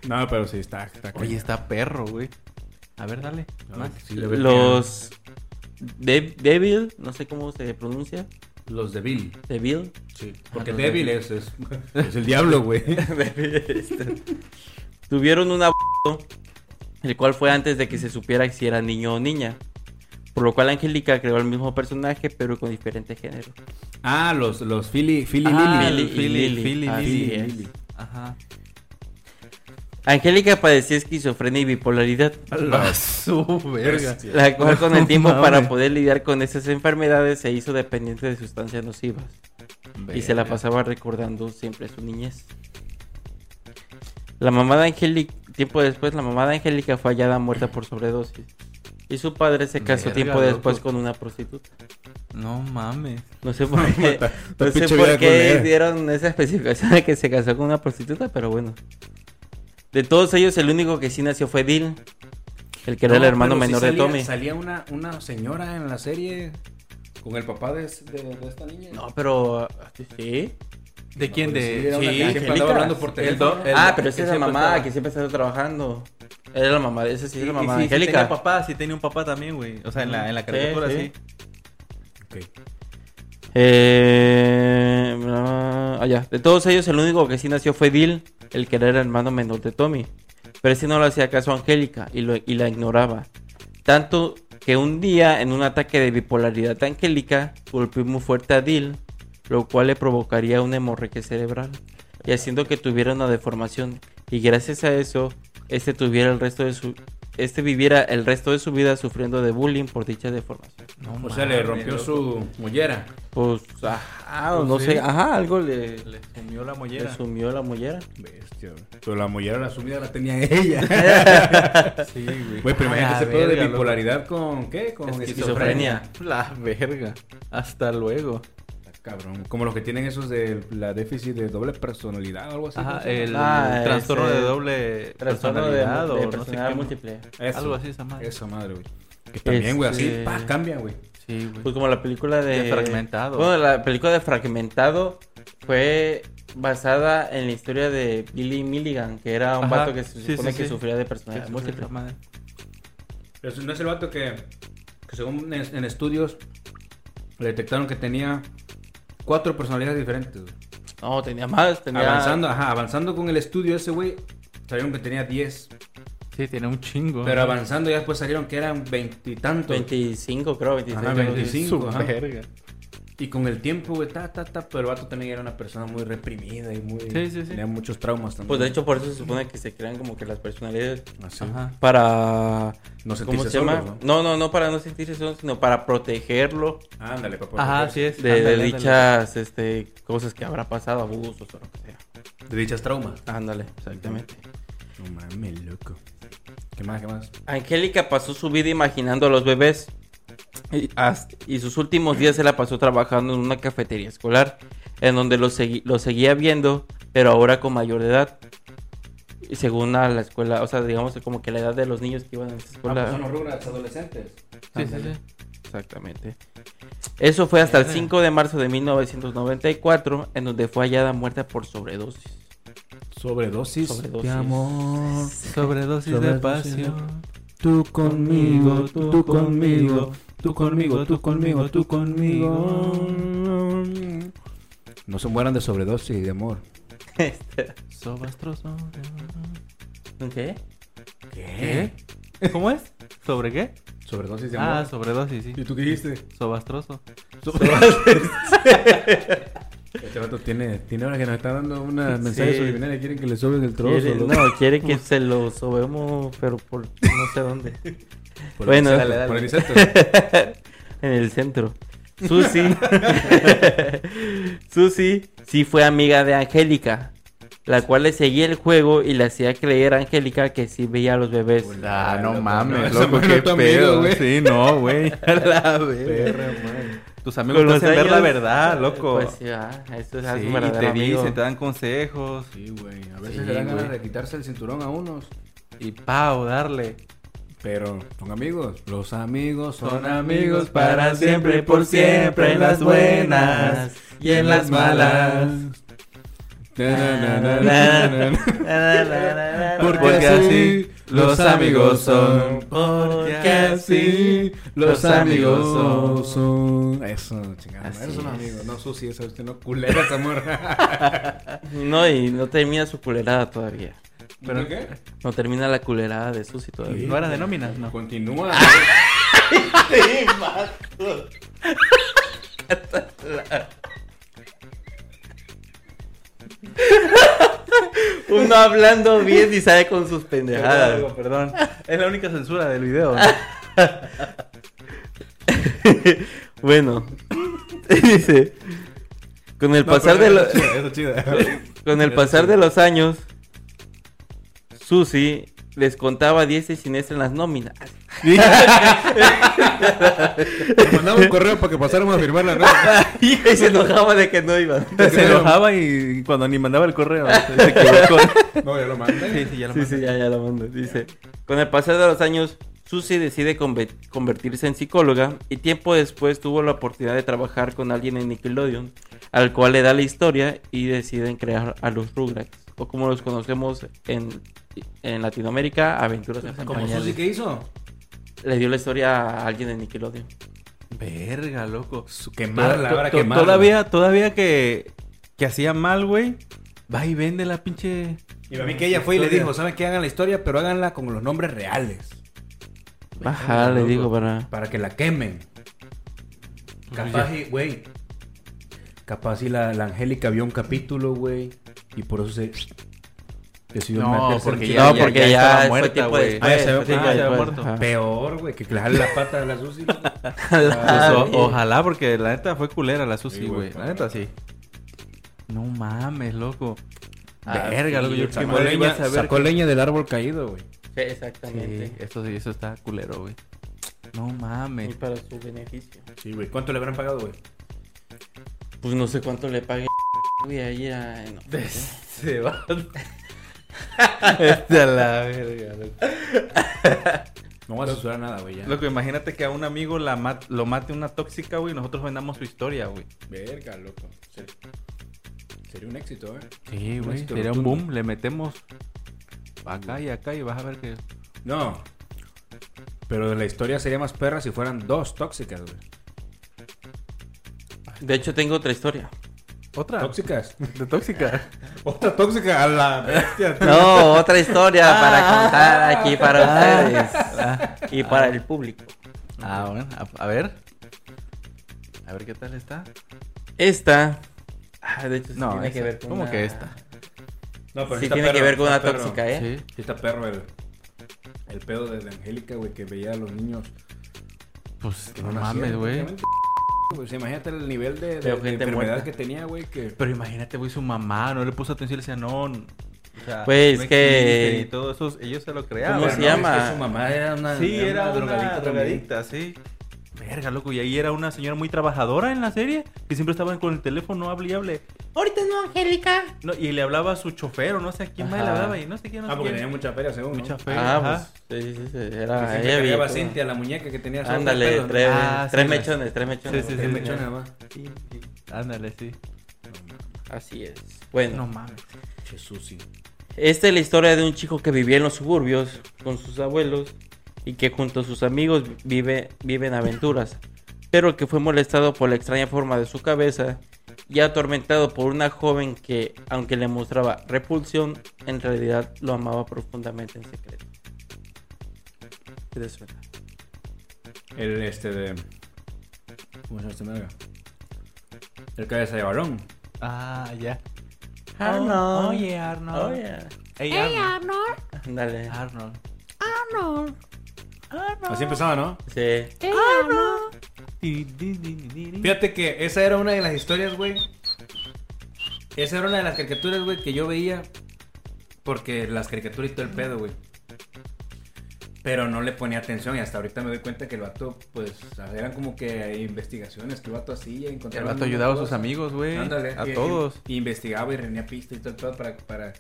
No, pero sí, está. está Oye, está perro, güey. A ver, dale. Sí Los de Devil, no sé cómo se pronuncia. Los de Bill. Sí. Porque Ah, débil de- es, es, es el diablo, güey. Este, Tuvieron un aborto, el cual fue antes de que se supiera si era niño o niña. Por lo cual Angélica creó el mismo personaje, pero con diferente género. Ah, los, los Philly, Philly Ah, Lily. Philly. Philly. Ajá. Angélica padecía esquizofrenia y bipolaridad, A su verga. la cual con el tiempo para poder lidiar con esas enfermedades se hizo dependiente de sustancias nocivas. Y se la pasaba recordando siempre su niñez. La mamá de Angélica, tiempo después, la mamá de Angélica fue hallada muerta por sobredosis. Y su padre se casó Verga, tiempo después loco. con una prostituta. No mames. No sé por qué, no sé por qué dieron esa especificación de que se casó con una prostituta, pero bueno. De todos ellos, el único que sí nació fue Dil, el que era el No, hermano sí menor de Tommy. Salía una, una señora en la serie con el papá de, de- de esta niña. No, pero... ¿Sí? ¿De quién? sí, De. Sí, siempre Angélica. andaba hablando por El teléfono. el- ah, pero esa es la mamá estaba- que siempre está trabajando. Era la mamá, esa sí es la mamá sí, sí Angélica. tenía papá, sí tenía un papá también, güey. O sea, en la, en la Sí, caricatura, sí. sí. Ok. Eh, ah. De todos ellos, el único que sí nació fue Dil, el que era hermano menor de Tommy. Pero ese no le hacía caso a Angélica y, y la ignoraba. Tanto que un día, en un ataque de bipolaridad de Angélica, golpeó muy fuerte a Dil, lo cual le provocaría una hemorragia cerebral y haciendo que tuviera una deformación. Y gracias a eso, este tuviera el resto de su. Este viviera el resto de su vida sufriendo de bullying por dicha deformación. No O sea, le rompió su mollera. Pues, ajá, o no Sí. sé, ajá, algo le, Le sumió la le mollera. sumió la mollera. Bestia, güey. Pero la mollera la sumida la tenía ella. Sí, güey. Güey, pero A imagínate ese pedo de bipolaridad con ¿qué? Con Esquizofrenia. La verga. Hasta luego. Cabrón. Como los que tienen esos de la déficit de doble personalidad o algo así. Ajá, el Ah, trastorno ese- de doble Trastorno de, personalidad de o no sé personalidad múltiple. Eso. Algo así esa madre. Esa madre, güey. Que también, güey, así, pa, cambian, güey. Sí, güey. Pues como la película de... De Fragmentado. Bueno, la película de Fragmentado fue basada en la historia de Billy Milligan, que era un Ajá, vato que se sí, supone sí, que sí. sufría de personalidad sí, múltiple. esa madre. Pero no es el vato que, que según en, en estudios le detectaron que tenía cuatro personalidades diferentes. güey. No, tenía más, tenía... Avanzando, ajá, avanzando con el estudio ese güey, salieron que tenía 10. Sí, tiene un chingo. Pero avanzando ya después salieron que eran veintitantos. 25, creo, 26. Ajá, 25. Su ajá. Y con el tiempo, güey, ta, ta, ta, pero el vato también era una persona muy reprimida y muy... Sí, sí, sí. Tenía muchos traumas también. Pues de hecho por eso se supone que se crean como que las personalidades Así. Ajá. para... No ¿Cómo sentirse se llama? solos, ¿no? no, no, para no sentirse solos, sino para protegerlo Ándale, papá. Ajá, sí es. de, de Ándale, ándale. dichas este, cosas que habrá pasado, abusos o lo que sea. De dichas traumas. Ándale, exactamente. No mames, loco. ¿Qué más, qué más? Angélica pasó su vida imaginando a los bebés y, hasta- y sus últimos días se la pasó trabajando en una cafetería escolar en donde segui- los seguía viendo, pero ahora con mayor de edad. Y según a la escuela, o sea, digamos como que la edad de los niños que iban a esa Ah, escuela. pues son los adolescentes. Sí, sí, sí. Exactamente. Eso fue hasta el Verga. 5 de marzo de 1994, en donde fue hallada muerta por sobredosis. Sobredosis, Sobredosis. de amor. Sobredosis de pasión. Tú conmigo, tú conmigo, tú conmigo, tú conmigo, tú conmigo. No se mueran de sobredosis de amor. Sobastroso. ¿Qué? ¿Qué? ¿Cómo es? ¿Sobre qué? Sobredosis de Ah, amor. sobredosis, sí. ¿Y tú qué dijiste? Sobastroso. Este vato tiene, tiene ahora que nos está dando unas mensajes Sí. subliminales. Quieren que le soben el trozo. Quiere- no, quiere que se lo sobemos, pero por no sé dónde. Por bueno, el centro, dale. Por el centro. en el centro. Susi. Susi sí fue amiga de Angélica, la cual le seguía el juego y le hacía creer a Angélica que sí veía a los bebés. Ah, no mames, loco, qué amigo, pedo. güey. Sí, no, güey. A la verga. Perra, man. Tus amigos te hacen ver la verdad, loco. Pues sí, ah, eso es sí, y te amigo. dicen, te dan consejos. Sí, güey. A veces Sí, le dan ganas de quitarse el cinturón a unos. Y pau, darle. Pero son amigos. Los amigos son, Son amigos para siempre, por siempre, en las buenas y en las malas. Porque así los amigos son. Porque así los amigos son. Eso, chingada. Así Esos son es. amigos. No, Susi, eso usted no culera esa morra. No, y no termina su culerada todavía. ¿Pero qué? No termina la culerada de Susi todavía. ¿No era de nóminas? No. Continúa. Uno hablando bien y sabe con sus pendejadas. Perdón, perdón. Es la única censura del video. ¿no? bueno, dice, con el pasar de los... Con el pasar de los años, Susi les contaba diestra y siniestra en las nóminas. Le mandaba un correo para que pasáramos a firmar la nota. y se enojaba de que no iban. Se enojaba y cuando ni mandaba el correo se equivocó. No, ya lo mandé. Sí, sí, ya lo mandé. sí, ya, ya lo mando. Dice, con el pasar de los años, Susi decide conve- convertirse en psicóloga y tiempo después tuvo la oportunidad de trabajar con alguien en Nickelodeon, al cual le da la historia y deciden crear a los Rugrats, o como los conocemos en, en Latinoamérica, Aventuras en ¿Cómo Pañales. Susi qué hizo? Le dio la historia a alguien de Nickelodeon. Verga, loco. Quemarla, To- ahora to- quemarla. Todavía, todavía que, que hacía mal, güey. Va y vende la pinche. Y a mí que ella fue y le dijo, ¿saben qué? Hagan la historia, pero háganla con los nombres reales. Ajá, le loco. digo para... Para que la quemen. Capaz y, güey. Capaz y la, la Angélica vio un capítulo, güey. Y por eso se... Decidió No, meterse porque ya- no, porque ya ya, estaba muerta, güey. Ah, ya se había- ah, había muerto. Peor, güey, que clavarle la pata a la Susi. Pues, o- ojalá, porque la neta fue culera la Susi, güey. la neta sí. No mames, loco. Ah, Verga, sí, loco. Yo sacó iba leña, a saber. sacó que- leña del árbol caído, güey. Sí, exactamente. Sí, eso sí, eso está culero, güey. No Y mames. para su beneficio. Sí, güey. ¿Cuánto le habrán pagado, güey? Pues no sé cuánto le pague. Güey, ahí a... no, no. Se va. A la verga. loco. No voy a censurar nada, güey. Ya. Loco, imagínate que a un amigo la mat- lo mate una tóxica, güey, y nosotros vendamos su historia, güey. Verga, loco. Ser- Sería un éxito, ¿eh? Sí, güey. Sería un boom. Le metemos acá y acá y vas a ver que. No. Pero la historia sería más perra si fueran dos tóxicas, güey. De hecho, tengo otra historia. ¿Otra? ¿Tóxicas? De tóxica. Otra tóxica a la bestia. No, otra historia para contar aquí para ustedes y para el público. Ah, bueno. A, a ver. A ver qué tal está. Esta, ah, de hecho, sí No, tiene esa- que ver con ¿cómo una- que esta? No, pero Sí está tiene que ver con una perro. tóxica, ¿eh? Sí. Sí está perro el, el pedo de, de Angélica, güey, que veía a los niños. Pues que no mames, güey. Pues imagínate el nivel de, enfermedad muerta. que tenía, güey, que... Pero imagínate, güey, su mamá no le puso atención y le decía, no. O sea, Pues, no que- Y todo eso, ellos se lo creaban. ¿Cómo se no, es llama? que su mamá era una, Sí, era una drogadicta drogadicta, sí. Verga, loco, y ahí era una señora muy trabajadora en la serie, que siempre estaba con el teléfono, hable y hable. Ahorita no, Angélica. No, y le hablaba a su chofer, o no sé a quién más le hablaba, y no sé quién, no Ah, sé porque quién. tenía mucha feria, según, Mucha feria. Ah, ajá. pues, sí, sí, sí, era ella. cargaba a viejo. Cintia, la muñeca que tenía Ándale, pelo, ¿no? tres, Ah, tres sí, mechones, tres mechones. Sí, sí, Tres sí, mechones, nada más. Sí, sí. Ándale, sí. Así es. Bueno, No mames. Jesús, sí. esta es la historia de un chico que vivía en los suburbios con sus abuelos y que junto a sus amigos vive, vive en aventuras, pero que fue molestado por la extraña forma de su cabeza y atormentado por una joven que, aunque le mostraba repulsión, en realidad lo amaba profundamente en secreto. ¿Qué te suena? El este de... ¿Cómo se llama este? El cabeza de balón. Ah, ya. Arnold. Oye, Arnold. Oh, yeah. Hey, Arnold. Dale. Arnold. Así empezaba, ¿no? Sí. Fíjate que esa era una de las historias, güey. Esa era una de las caricaturas, güey, que yo veía. Porque las caricaturas y todo el pedo, güey. Pero no le ponía atención y hasta ahorita me doy cuenta que el vato, pues, eran como que investigaciones que el vato hacía. El vato ayudaba a sus amigos, güey. Ándale. A y- todos. Y, y investigaba y reunía pistas y todo el pedo para, para...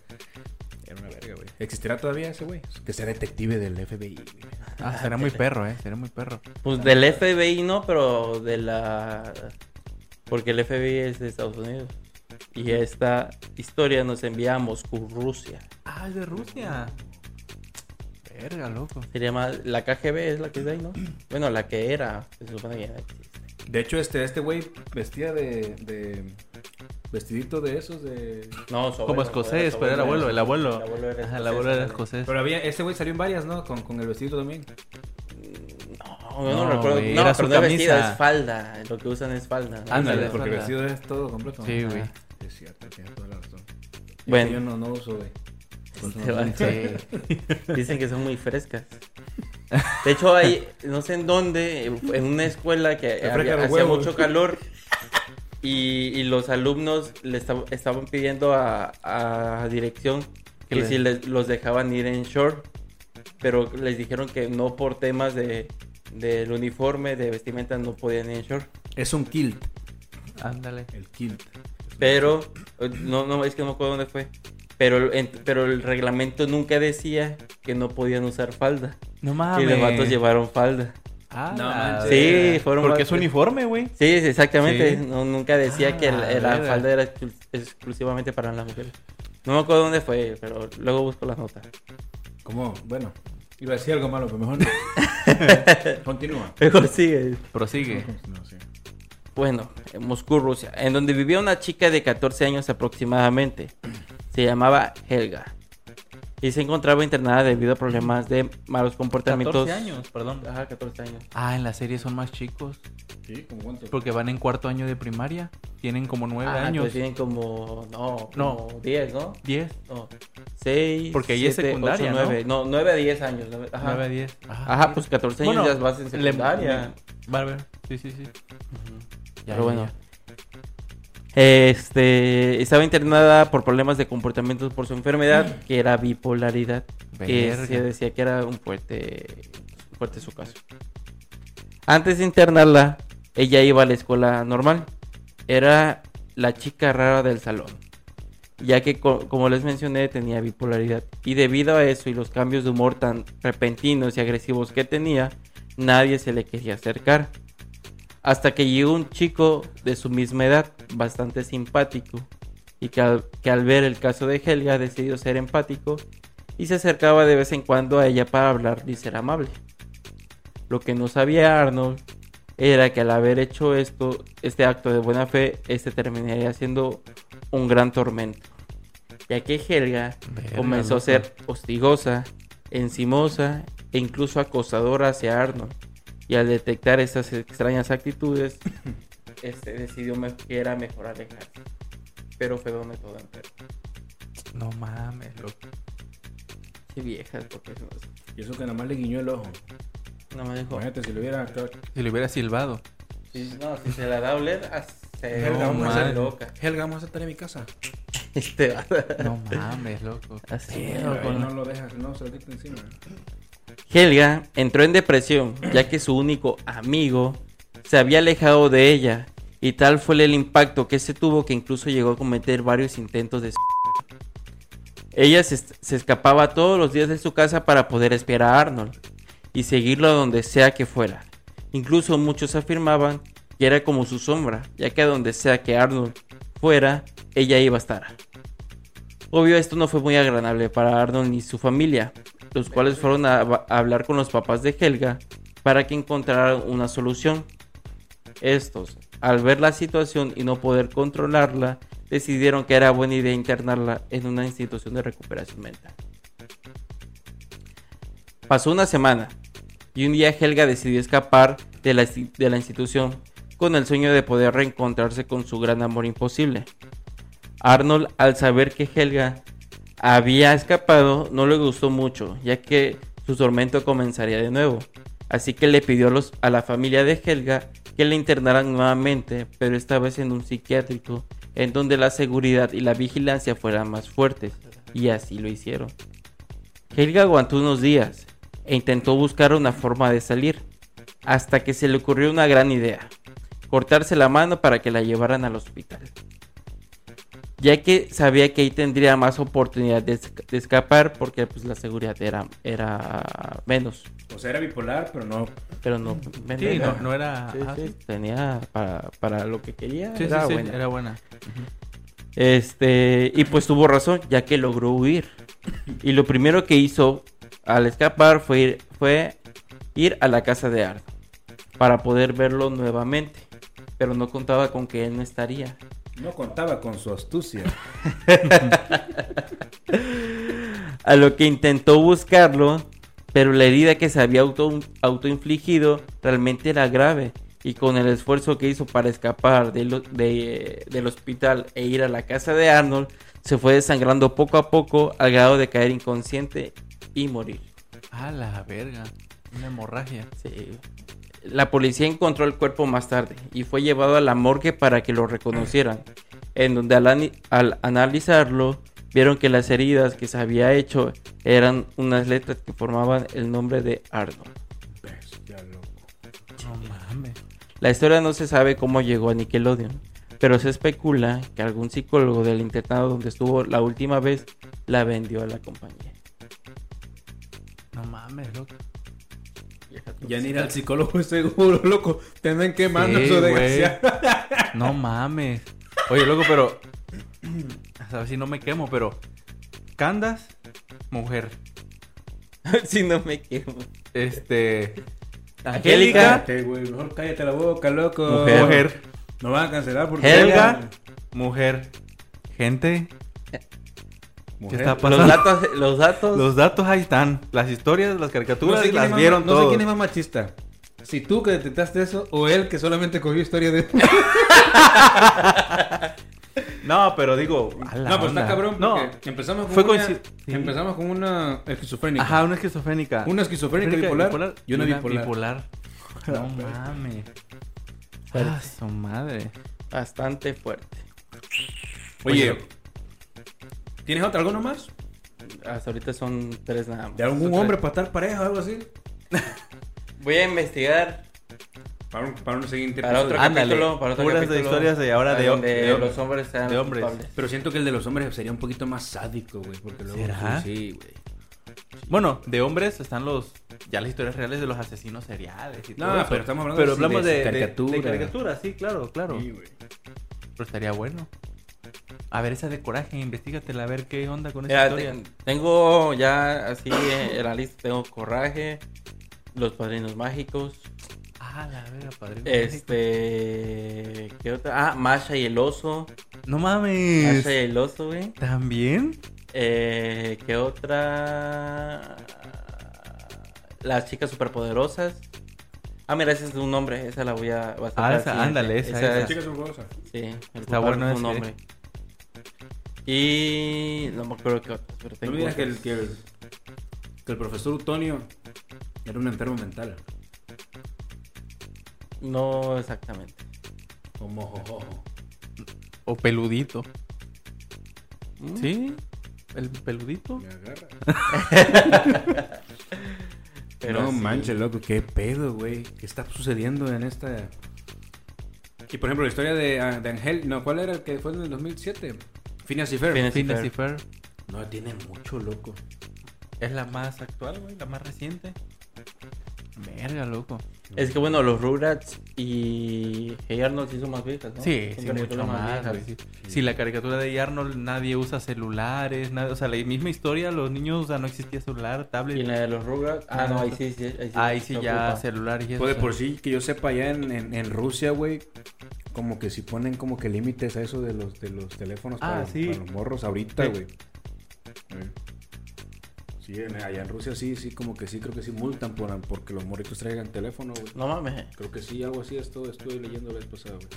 Era una verga, güey. ¿Existirá todavía ese güey? Que sea detective del FBI, güey. Ah, será muy perro, eh. Será muy perro. Pues del FBI no, pero de la... Porque el FBI es de Estados Unidos. Y esta historia nos envía a Moscú, Rusia. Ah, es de Rusia. Verga, loco. Se llama... La KGB es la que es de ahí, ¿no? Bueno, la que era. Se supone que ya existe. De hecho, este, este güey vestía de, de... Vestidito de esos de... No, su Como escocés, pero era abuelo, el abuelo. El abuelo era Ajá, el escocés, abuelo era escocés. Pero había... Este güey salió en varias, ¿no? Con, con el vestidito también. No, no, No, recuerdo. no, era pero su no vestido, camisa. es falda. Lo que usan es falda. Ándale, porque el falda. vestido es todo completo. Sí, güey. Ah, Es cierto, tienes toda la razón. Bueno. Yo no, no uso, güey. No-. Sí. Dicen que son muy frescas. De hecho, hay, no sé en dónde, en una escuela que había- hacía huevos. mucho calor y, y los alumnos le esta- estaban pidiendo a, a dirección que le- si les- los dejaban ir en short, pero les dijeron que no por temas de del uniforme, de vestimenta, no podían ir en short. Es un kilt. Ándale. El kilt. Pero, no, no, es que no me acuerdo dónde fue. Pero, en- pero el reglamento nunca decía que no podían usar falda. No Y mames. los vatos llevaron falda. Ah, No manches. Sí, fueron Porque es uniforme, güey. Sí, sí, exactamente. Sí. No, nunca decía Ah, que el- la falda era exclu- exclusivamente para las mujeres. No me acuerdo dónde fue, pero luego busco la nota. ¿Cómo? Bueno. Iba a decir algo malo, pero mejor no. Continúa. Mejor sigue. Prosigue. No, sí. Bueno, en Moscú, Rusia, en donde vivía una chica de 14 años aproximadamente. Se llamaba Helga. Y se encontraba internada debido a problemas de malos comportamientos. 14 años, perdón. Ajá, 14 años. Ah, en la serie son más chicos. ¿Sí? ¿Cómo cuánto? Porque van en cuarto año de primaria. Tienen como nueve Ah, años. entonces tienen como, no, No. como 10, ¿no? Diez. No, 6, Porque ahí es secundaria, ¿no? 9. No, 9 a 10 años. nueve- Ajá, Nueve a diez. Ajá pues 14 años ya vas en secundaria. le- Va a ver. Sí, sí, sí. Ya, Pero ya, bueno. ya. Este, estaba internada por problemas de comportamientos por su enfermedad, que era bipolaridad, que se decía que era un fuerte, fuerte su caso. Antes de internarla, ella iba a la escuela normal. Era la chica rara del salón, ya que co- como les mencioné tenía bipolaridad y debido a eso y los cambios de humor tan repentinos y agresivos que tenía, nadie se le quería acercar. Hasta que llegó un chico de su misma edad, bastante simpático, y que al, que al ver el caso de Helga decidió ser empático y se acercaba de vez en cuando a ella para hablar y ser amable. Lo que no sabía Arnold era que al haber hecho esto, este acto de buena fe, este terminaría siendo un gran tormento, ya que Helga Verga, comenzó a ser hostigosa, encimosa e incluso acosadora hacia Arnold. Y al detectar estas extrañas actitudes, este decidió me- que era mejor alejarse. Pero fue donde todo empezó. No mames, loco. Qué viejas, porque eso no es- Y eso que nada más le guiñó el ojo. no me dijo. Imagínate si le hubiera. Si le hubiera silbado. Si, no, si se la da a oler, se Helga, vamos a loca. Helga, vamos a estar en mi casa. Este va- No mames, loco. Así, Pero loco, no lo dejas, no se lo quita encima. Helga entró en depresión ya que su único amigo se había alejado de ella y tal fue el impacto que se tuvo que incluso llegó a cometer varios intentos de. Ella se, se escapaba todos los días de su casa para poder espiar a Arnold y seguirlo a donde sea que fuera. Incluso muchos afirmaban que era como su sombra, ya que a donde sea que Arnold fuera, ella iba a estar. Obvio, esto no fue muy agradable para Arnold ni su familia, los cuales fueron a, hablar con los papás de Helga para que encontraran una solución. Estos, al ver la situación y no poder controlarla, decidieron que era buena idea internarla en una institución de recuperación mental. Pasó una semana y un día Helga decidió escapar de la, de la institución con el sueño de poder reencontrarse con su gran amor imposible. Arnold, al saber que Helga había escapado, no le gustó mucho, ya que su tormento comenzaría de nuevo. Así que le pidió a, los- la familia de Helga que la internaran nuevamente, pero esta vez en un psiquiátrico, en donde la seguridad y la vigilancia fueran más fuertes, y así lo hicieron. Helga aguantó unos días e intentó buscar una forma de salir, hasta que se le ocurrió una gran idea, cortarse la mano para que la llevaran al hospital ya que sabía que ahí tendría más oportunidad de, esca- de escapar porque pues la seguridad era, era menos, O sea, era bipolar, pero no. pero no Sí, no, no era. Sí, ah, sí, sí. tenía para, para lo que quería, Sí, era sí, buena. era buena. Este, y pues tuvo razón, ya que logró huir. Y lo primero que hizo al escapar fue ir, fue ir a la casa de Ardo para poder verlo nuevamente, pero no contaba con que él no estaría. No contaba con su astucia. A lo que intentó buscarlo, pero la herida que se había auto, autoinfligido realmente era grave. Y con el esfuerzo que hizo para escapar del, ho- de- del hospital e ir a la casa de Arnold, se fue desangrando poco a poco al grado de caer inconsciente y morir. A la verga. Una hemorragia. Sí. La policía encontró el cuerpo más tarde y fue llevado a la morgue para que lo reconocieran, en donde al, analizarlo vieron que las heridas que se había hecho eran unas letras que formaban el nombre de Arnold. Bestia, loco. No mames. La historia no se sabe cómo llegó a Nickelodeon, pero se especula que algún psicólogo del internado donde estuvo la última vez la vendió a la compañía. No mames, loco. Ya ni ir al psicólogo es seguro, loco. Tendrán que mano Sí, desgracia. No mames. Oye, loco, pero. A ver si no me quemo, pero. Candas, mujer. si no me quemo. Este. Angélica. Cállate, güey. Mejor cállate la boca, loco. Mujer. Mujer. No van a cancelar porque. Helga. Mujer. Gente. Mujer. ¿Qué está Los datos, los datos. Los datos ahí están. Las historias, las No caricaturas, sé, quién es las más- vieron no sé todos. quién es más machista. Si tú que detectaste eso o él que solamente cogió historia de. No, pero digo. no, pero está cabrón No. empezamos con Fue una. sí. Empezamos con una esquizofrénica. Ajá, una esquizofrénica. Una esquizofrénica bipolar, y una bipolar. No mames. Ah, su madre. Bastante fuerte. Oye, ¿tienes otra, alguno más? Hasta ahorita son tres nada más. ¿De algún Son hombre tres. para estar pareja o algo así? Voy a investigar Para un, para un siguiente Para otro episodio. Ándale, capítulo, para otro puras de capítulo, historias de ahora de, donde de- los hombres sean de hombres. culpables. Pero siento que el de los hombres sería un poquito más sádico, güey. Porque luego. ¿Será? Sí, sí, güey. Bueno, de hombres están los ya las historias reales de los asesinos seriales y No, todo eso. pero estamos hablando Pero de- hablamos de de, de- caricatura. de caricatura, sí, claro, claro. Sí, güey. Pero estaría bueno. A ver, esa de coraje, investigatela, a ver qué onda con esa Mira, historia. te- tengo ya así eh, en la lista, tengo Coraje, Los Padrinos Mágicos, Ah, la verga, padre. este... ¿Qué otra? Ah, Masha y el Oso. No mames. Masha y el Oso, güey. ¿También? Eh, ¿Qué otra? Las chicas superpoderosas. Ah, mira, ese es un nombre. Esa la voy a. va a Ah, esa, ándale, esa, esa. es- Chicas horrorosas. Sí, el Está bueno fue un ese. nombre. Y no me acuerdo qué pero No tengo. me digas que el, que, el, que el profesor Utonio era un enfermo mental. No exactamente. Como jojojo. O peludito. ¿Mm? ¿Sí? ¿El peludito? Me agarra. Pero no sí. manches, loco, qué pedo, güey. ¿Qué está sucediendo en esta? Y por ejemplo, la historia de, ah, de Angel, no, ¿cuál era el que fue en el 2007? Phineas y Ferb. Phineas y Phineas y Ferb. Ferb. No, tiene mucho, loco. Es la más actual, güey, la más reciente. Verga, loco. Es que bueno, los Rugrats y Hey Arnold sí son más viejas, ¿no? Sí, Son sí, mucho más. viejas. güey. Si la caricatura de Arnold nadie usa celulares, nada, o sea, la misma historia, los niños, o sea, no existía celular, tablet. Y la de los Rugrats. Ah, no, ahí sí, sí. Ahí sí, Ahí sí ya ocupa. celulares y eso. Pues de por sí, que yo sepa, allá en, en, en Rusia, güey, como que si ponen como que límites a eso de los, de los teléfonos Ah, para, sí. para los morros ahorita, Sí. güey. Eh. Sí, en- allá en Rusia sí, sí, como que sí, creo que sí multan por, porque los morritos traigan teléfono, güey. No mames. Creo que sí, algo así, esto estuve leyendo la vez pasada, güey.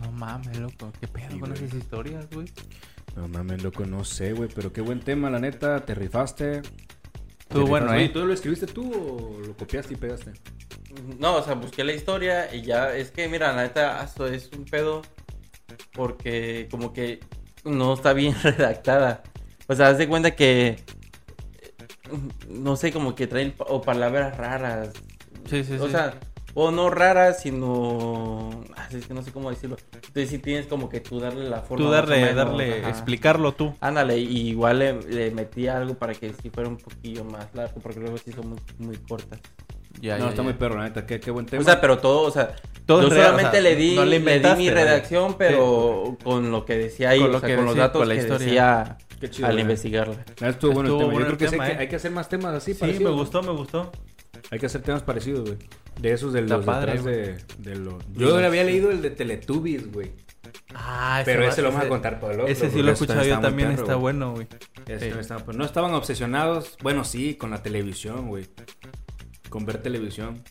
No mames, loco, qué pedo Sí, con güey. esas historias, güey. No mames, loco, no sé, güey, pero qué buen tema, la neta, te rifaste. Te Estuvo bueno, rifaste. ¿eh? ¿Tú lo escribiste tú o lo copiaste y pegaste? No, o sea, busqué la historia y ya, es que mira, la neta, esto es un pedo porque como que no está bien redactada. O sea, haz de cuenta que, no sé, como que traen o palabras raras. Sí, sí, O sí. sea, o no raras, sino, ah, es que no sé cómo decirlo. Entonces sí tienes como que tú darle la forma. Tú darle, menos, darle, ajá. explicarlo tú. Ándale, y igual le, le metí algo para que sí fuera un poquillo más largo, porque luego sí son muy, muy cortas. Ya, no, ya, está ya. muy perro, la neta, qué, qué buen tema. O sea, pero todo, o sea, Todo yo solamente o sea, le di, no le le di mi redacción, pero con lo que decía ahí, Con o lo sea, que con los decía, datos con la que historia. decía Qué chido, al güey. investigarla. Ah, estuvo bueno el Estuvo tema. bueno Yo creo el que, sí tema, hay, que eh. hay que hacer más temas así. Sí, parecidos, me gustó, me gustó. Hay que hacer temas parecidos, güey. De esos de los padre, güey. de, de los... Yo le había leído el de Teletubbies, güey. Ah, Pero ese lo vamos a contar para el otro. Ese sí lo he ese escuchado yo también, perro, está güey. bueno, güey. Ese Sí. estaba- pero no estaban obsesionados, bueno, sí, con la televisión, güey. Con ver televisión.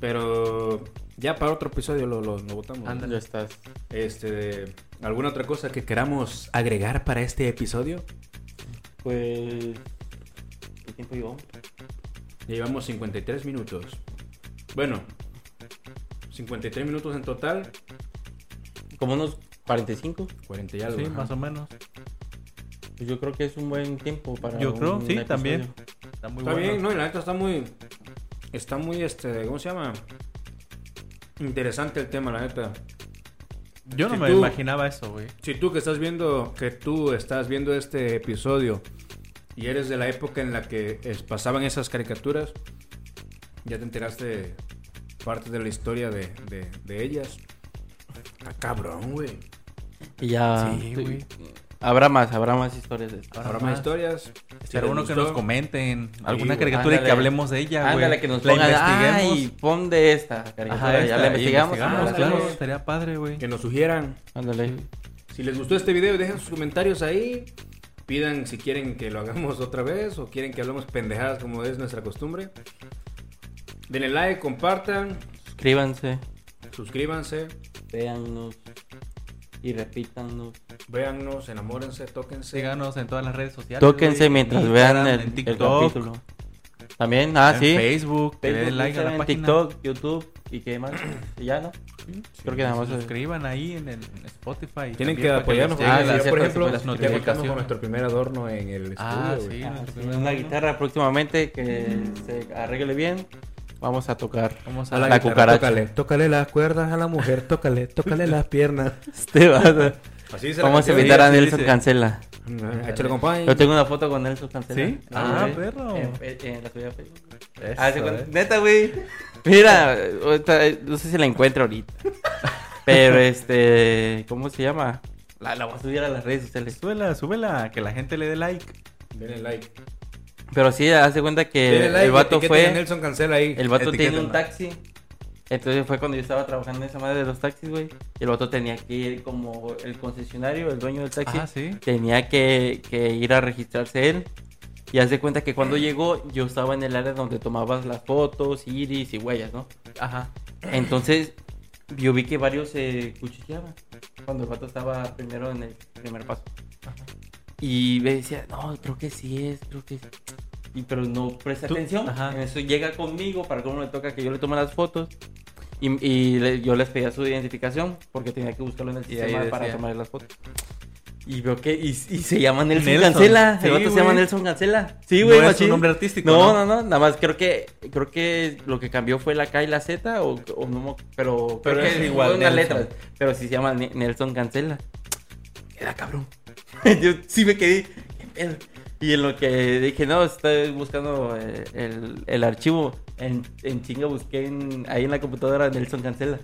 Pero ya para otro episodio lo, lo, lo botamos. Ándale. Ya estás. Este, ¿Alguna otra cosa que queramos agregar para este episodio? Pues. ¿Qué tiempo llevamos? Ya llevamos 53 minutos. Bueno, 53 minutos en total. Como unos 45. 40 y algo. Sí, ajá. más o menos. Pues yo creo que es un buen tiempo para. Yo creo, un sí, episodio. también. Está muy Está bueno. bien, no, y la neta está muy. Está muy, este, ¿cómo se llama? Interesante el tema, la neta. Yo no Si me tú- imaginaba eso, güey. Si tú que estás viendo, que tú estás viendo este episodio y eres de la época en la que es- pasaban esas caricaturas, ya te enteraste de parte de la historia de, de, de ellas. Está cabrón, güey. Y ya. Sí, güey. Habrá más, habrá más historias de esto. Habrá más historias. Les bueno que nos comenten alguna caricatura y que hablemos de ella, güey. Ándale, que nos la pongan. investiguemos. Ay, pon de esta caricatura. Ajá, ya la investigamos. investigamos, ándale. claro, estaría padre, güey. Que nos sugieran. Ándale. Si les gustó este video, dejen sus comentarios ahí. Pidan si quieren que lo hagamos otra vez o quieren que hablemos pendejadas como es nuestra costumbre. Denle like, compartan, Suscríbanse, suscríbanse, véannos y repítanos. véannos, enamórense, tóquense. Síganos en todas las redes sociales. Tóquense mientras en vean el, en el TikTok, capítulo. También, ah, en sí. Facebook, que den like a la página. TikTok, YouTube y qué más. Y ya, ¿no? Creo que nada más. suscriban ahí en, el, en Spotify. Tienen que apoyarnos. Ah, sí, por sí, ejemplo, las contamos con notificaciones. nuestro primer adorno en el estudio. Ah, sí. Ah, sí, una adorno. guitarra próximamente que se arregle bien. Vamos a tocar Vamos A a la, guitarra, cucaracha. Tócale, tócale las cuerdas a la mujer, tócale, tócale las piernas. Este va- Así dice vamos a la invitar a Nelson dice. Cancela. Échale, compadre. Yo tengo una foto con Nelson Cancela. ¿Sí? Ah, sí. perro. En, la tuya de Facebook. Eso, Ah, eh. Neta, güey. Mira, ahorita, eh, no sé si la encuentro ahorita. Pero este, ¿cómo se llama? La, la voy a subir a las redes sociales. Súbela, súbela, que la gente le dé like. Denle like. Pero sí, hace cuenta que like. el vato fue. Nelson Cancela ahí. El vato tenía un taxi. Entonces fue cuando yo estaba trabajando en esa madre de los taxis, güey. Y el vato tenía que ir como el concesionario, el dueño del taxi. Ah, sí. Tenía que, que ir a registrarse él. Y hace cuenta que cuando llegó, yo estaba en el área donde tomabas las fotos, iris y huellas, ¿no? Ajá. Entonces, yo vi que varios se cuchicheaban cuando el vato estaba primero en el primer paso. Y me decía, no, creo que sí es, creo que sí. Y pero no presta Tú- atención. Ajá. En eso llega conmigo para que uno le toca que yo le tome las fotos. Y, y le- yo les pedía su identificación porque tenía que buscarlo en el sistema para tomar las fotos. Y veo que. Y, y se llama Nelson, Nelson. Cancela. Sí, el vato se llama Nelson Cancela. Sí, No güey, es machín. un nombre artístico, No, ¿no? no, no. Nada más creo que. Creo que lo que cambió fue la K y la Z. O, o no. Pero. Pero creo es que igual, unas letras. Pero sí se llama Ne- Nelson Cancela. Era cabrón. Yo sí me quedé. ¿qué pedo? Y en lo que dije, no, estoy buscando eh, el, el archivo. En, en chinga busqué en- ahí en la computadora Nelson Cancela.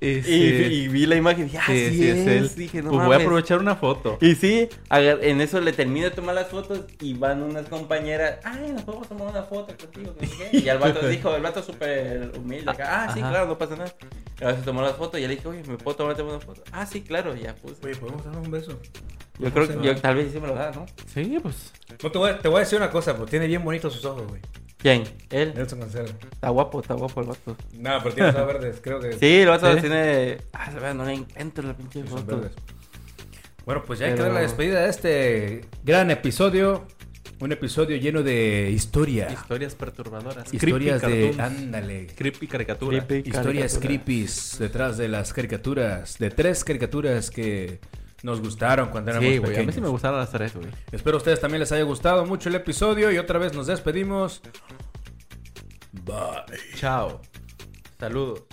Y, Y, sí, y vi la imagen y dije, ah, sí, sí, sí, es. es él. Dije, no pues voy a aprovechar una foto. Y sí, en eso le termino de tomar las fotos y van unas compañeras, ay, nos podemos tomar una foto contigo. no sé qué". Y el vato dijo, el vato súper humilde acá, ah, sí, Ajá. claro, no pasa nada. Y ahora se tomó las fotos y ya le dije, oye, ¿me puedo tomarte una foto? Ah, sí, claro, ya puse. Oye, ¿podemos darle un beso? Yo creo que yo, tal vez sí me lo da, ¿no? Sí, pues. No, te voy, a, te voy a decir una cosa, pero tiene bien bonitos sus ojos, güey. ¿Quién? Él. Nelson Cancela. Está guapo, está guapo el vato. No, pero tiene ojos verdes, creo que. Sí, el vato ¿Sí? tiene... Ah, no le encuentro la pinche son foto. verdes. Bueno, pues ya Pero- queda la despedida de este gran episodio. Un episodio lleno de historia. Historias perturbadoras. Historias creepy de. cartoons, Ándale. Creepy caricatura. Creepy Historias caricatura. creepies detrás de las caricaturas. De tres caricaturas que nos gustaron cuando éramos Sí, güey. A mí sí me gustaron las tres, güey. Espero a ustedes también les haya gustado mucho el episodio y otra vez nos despedimos. Bye. Chao. Saludos.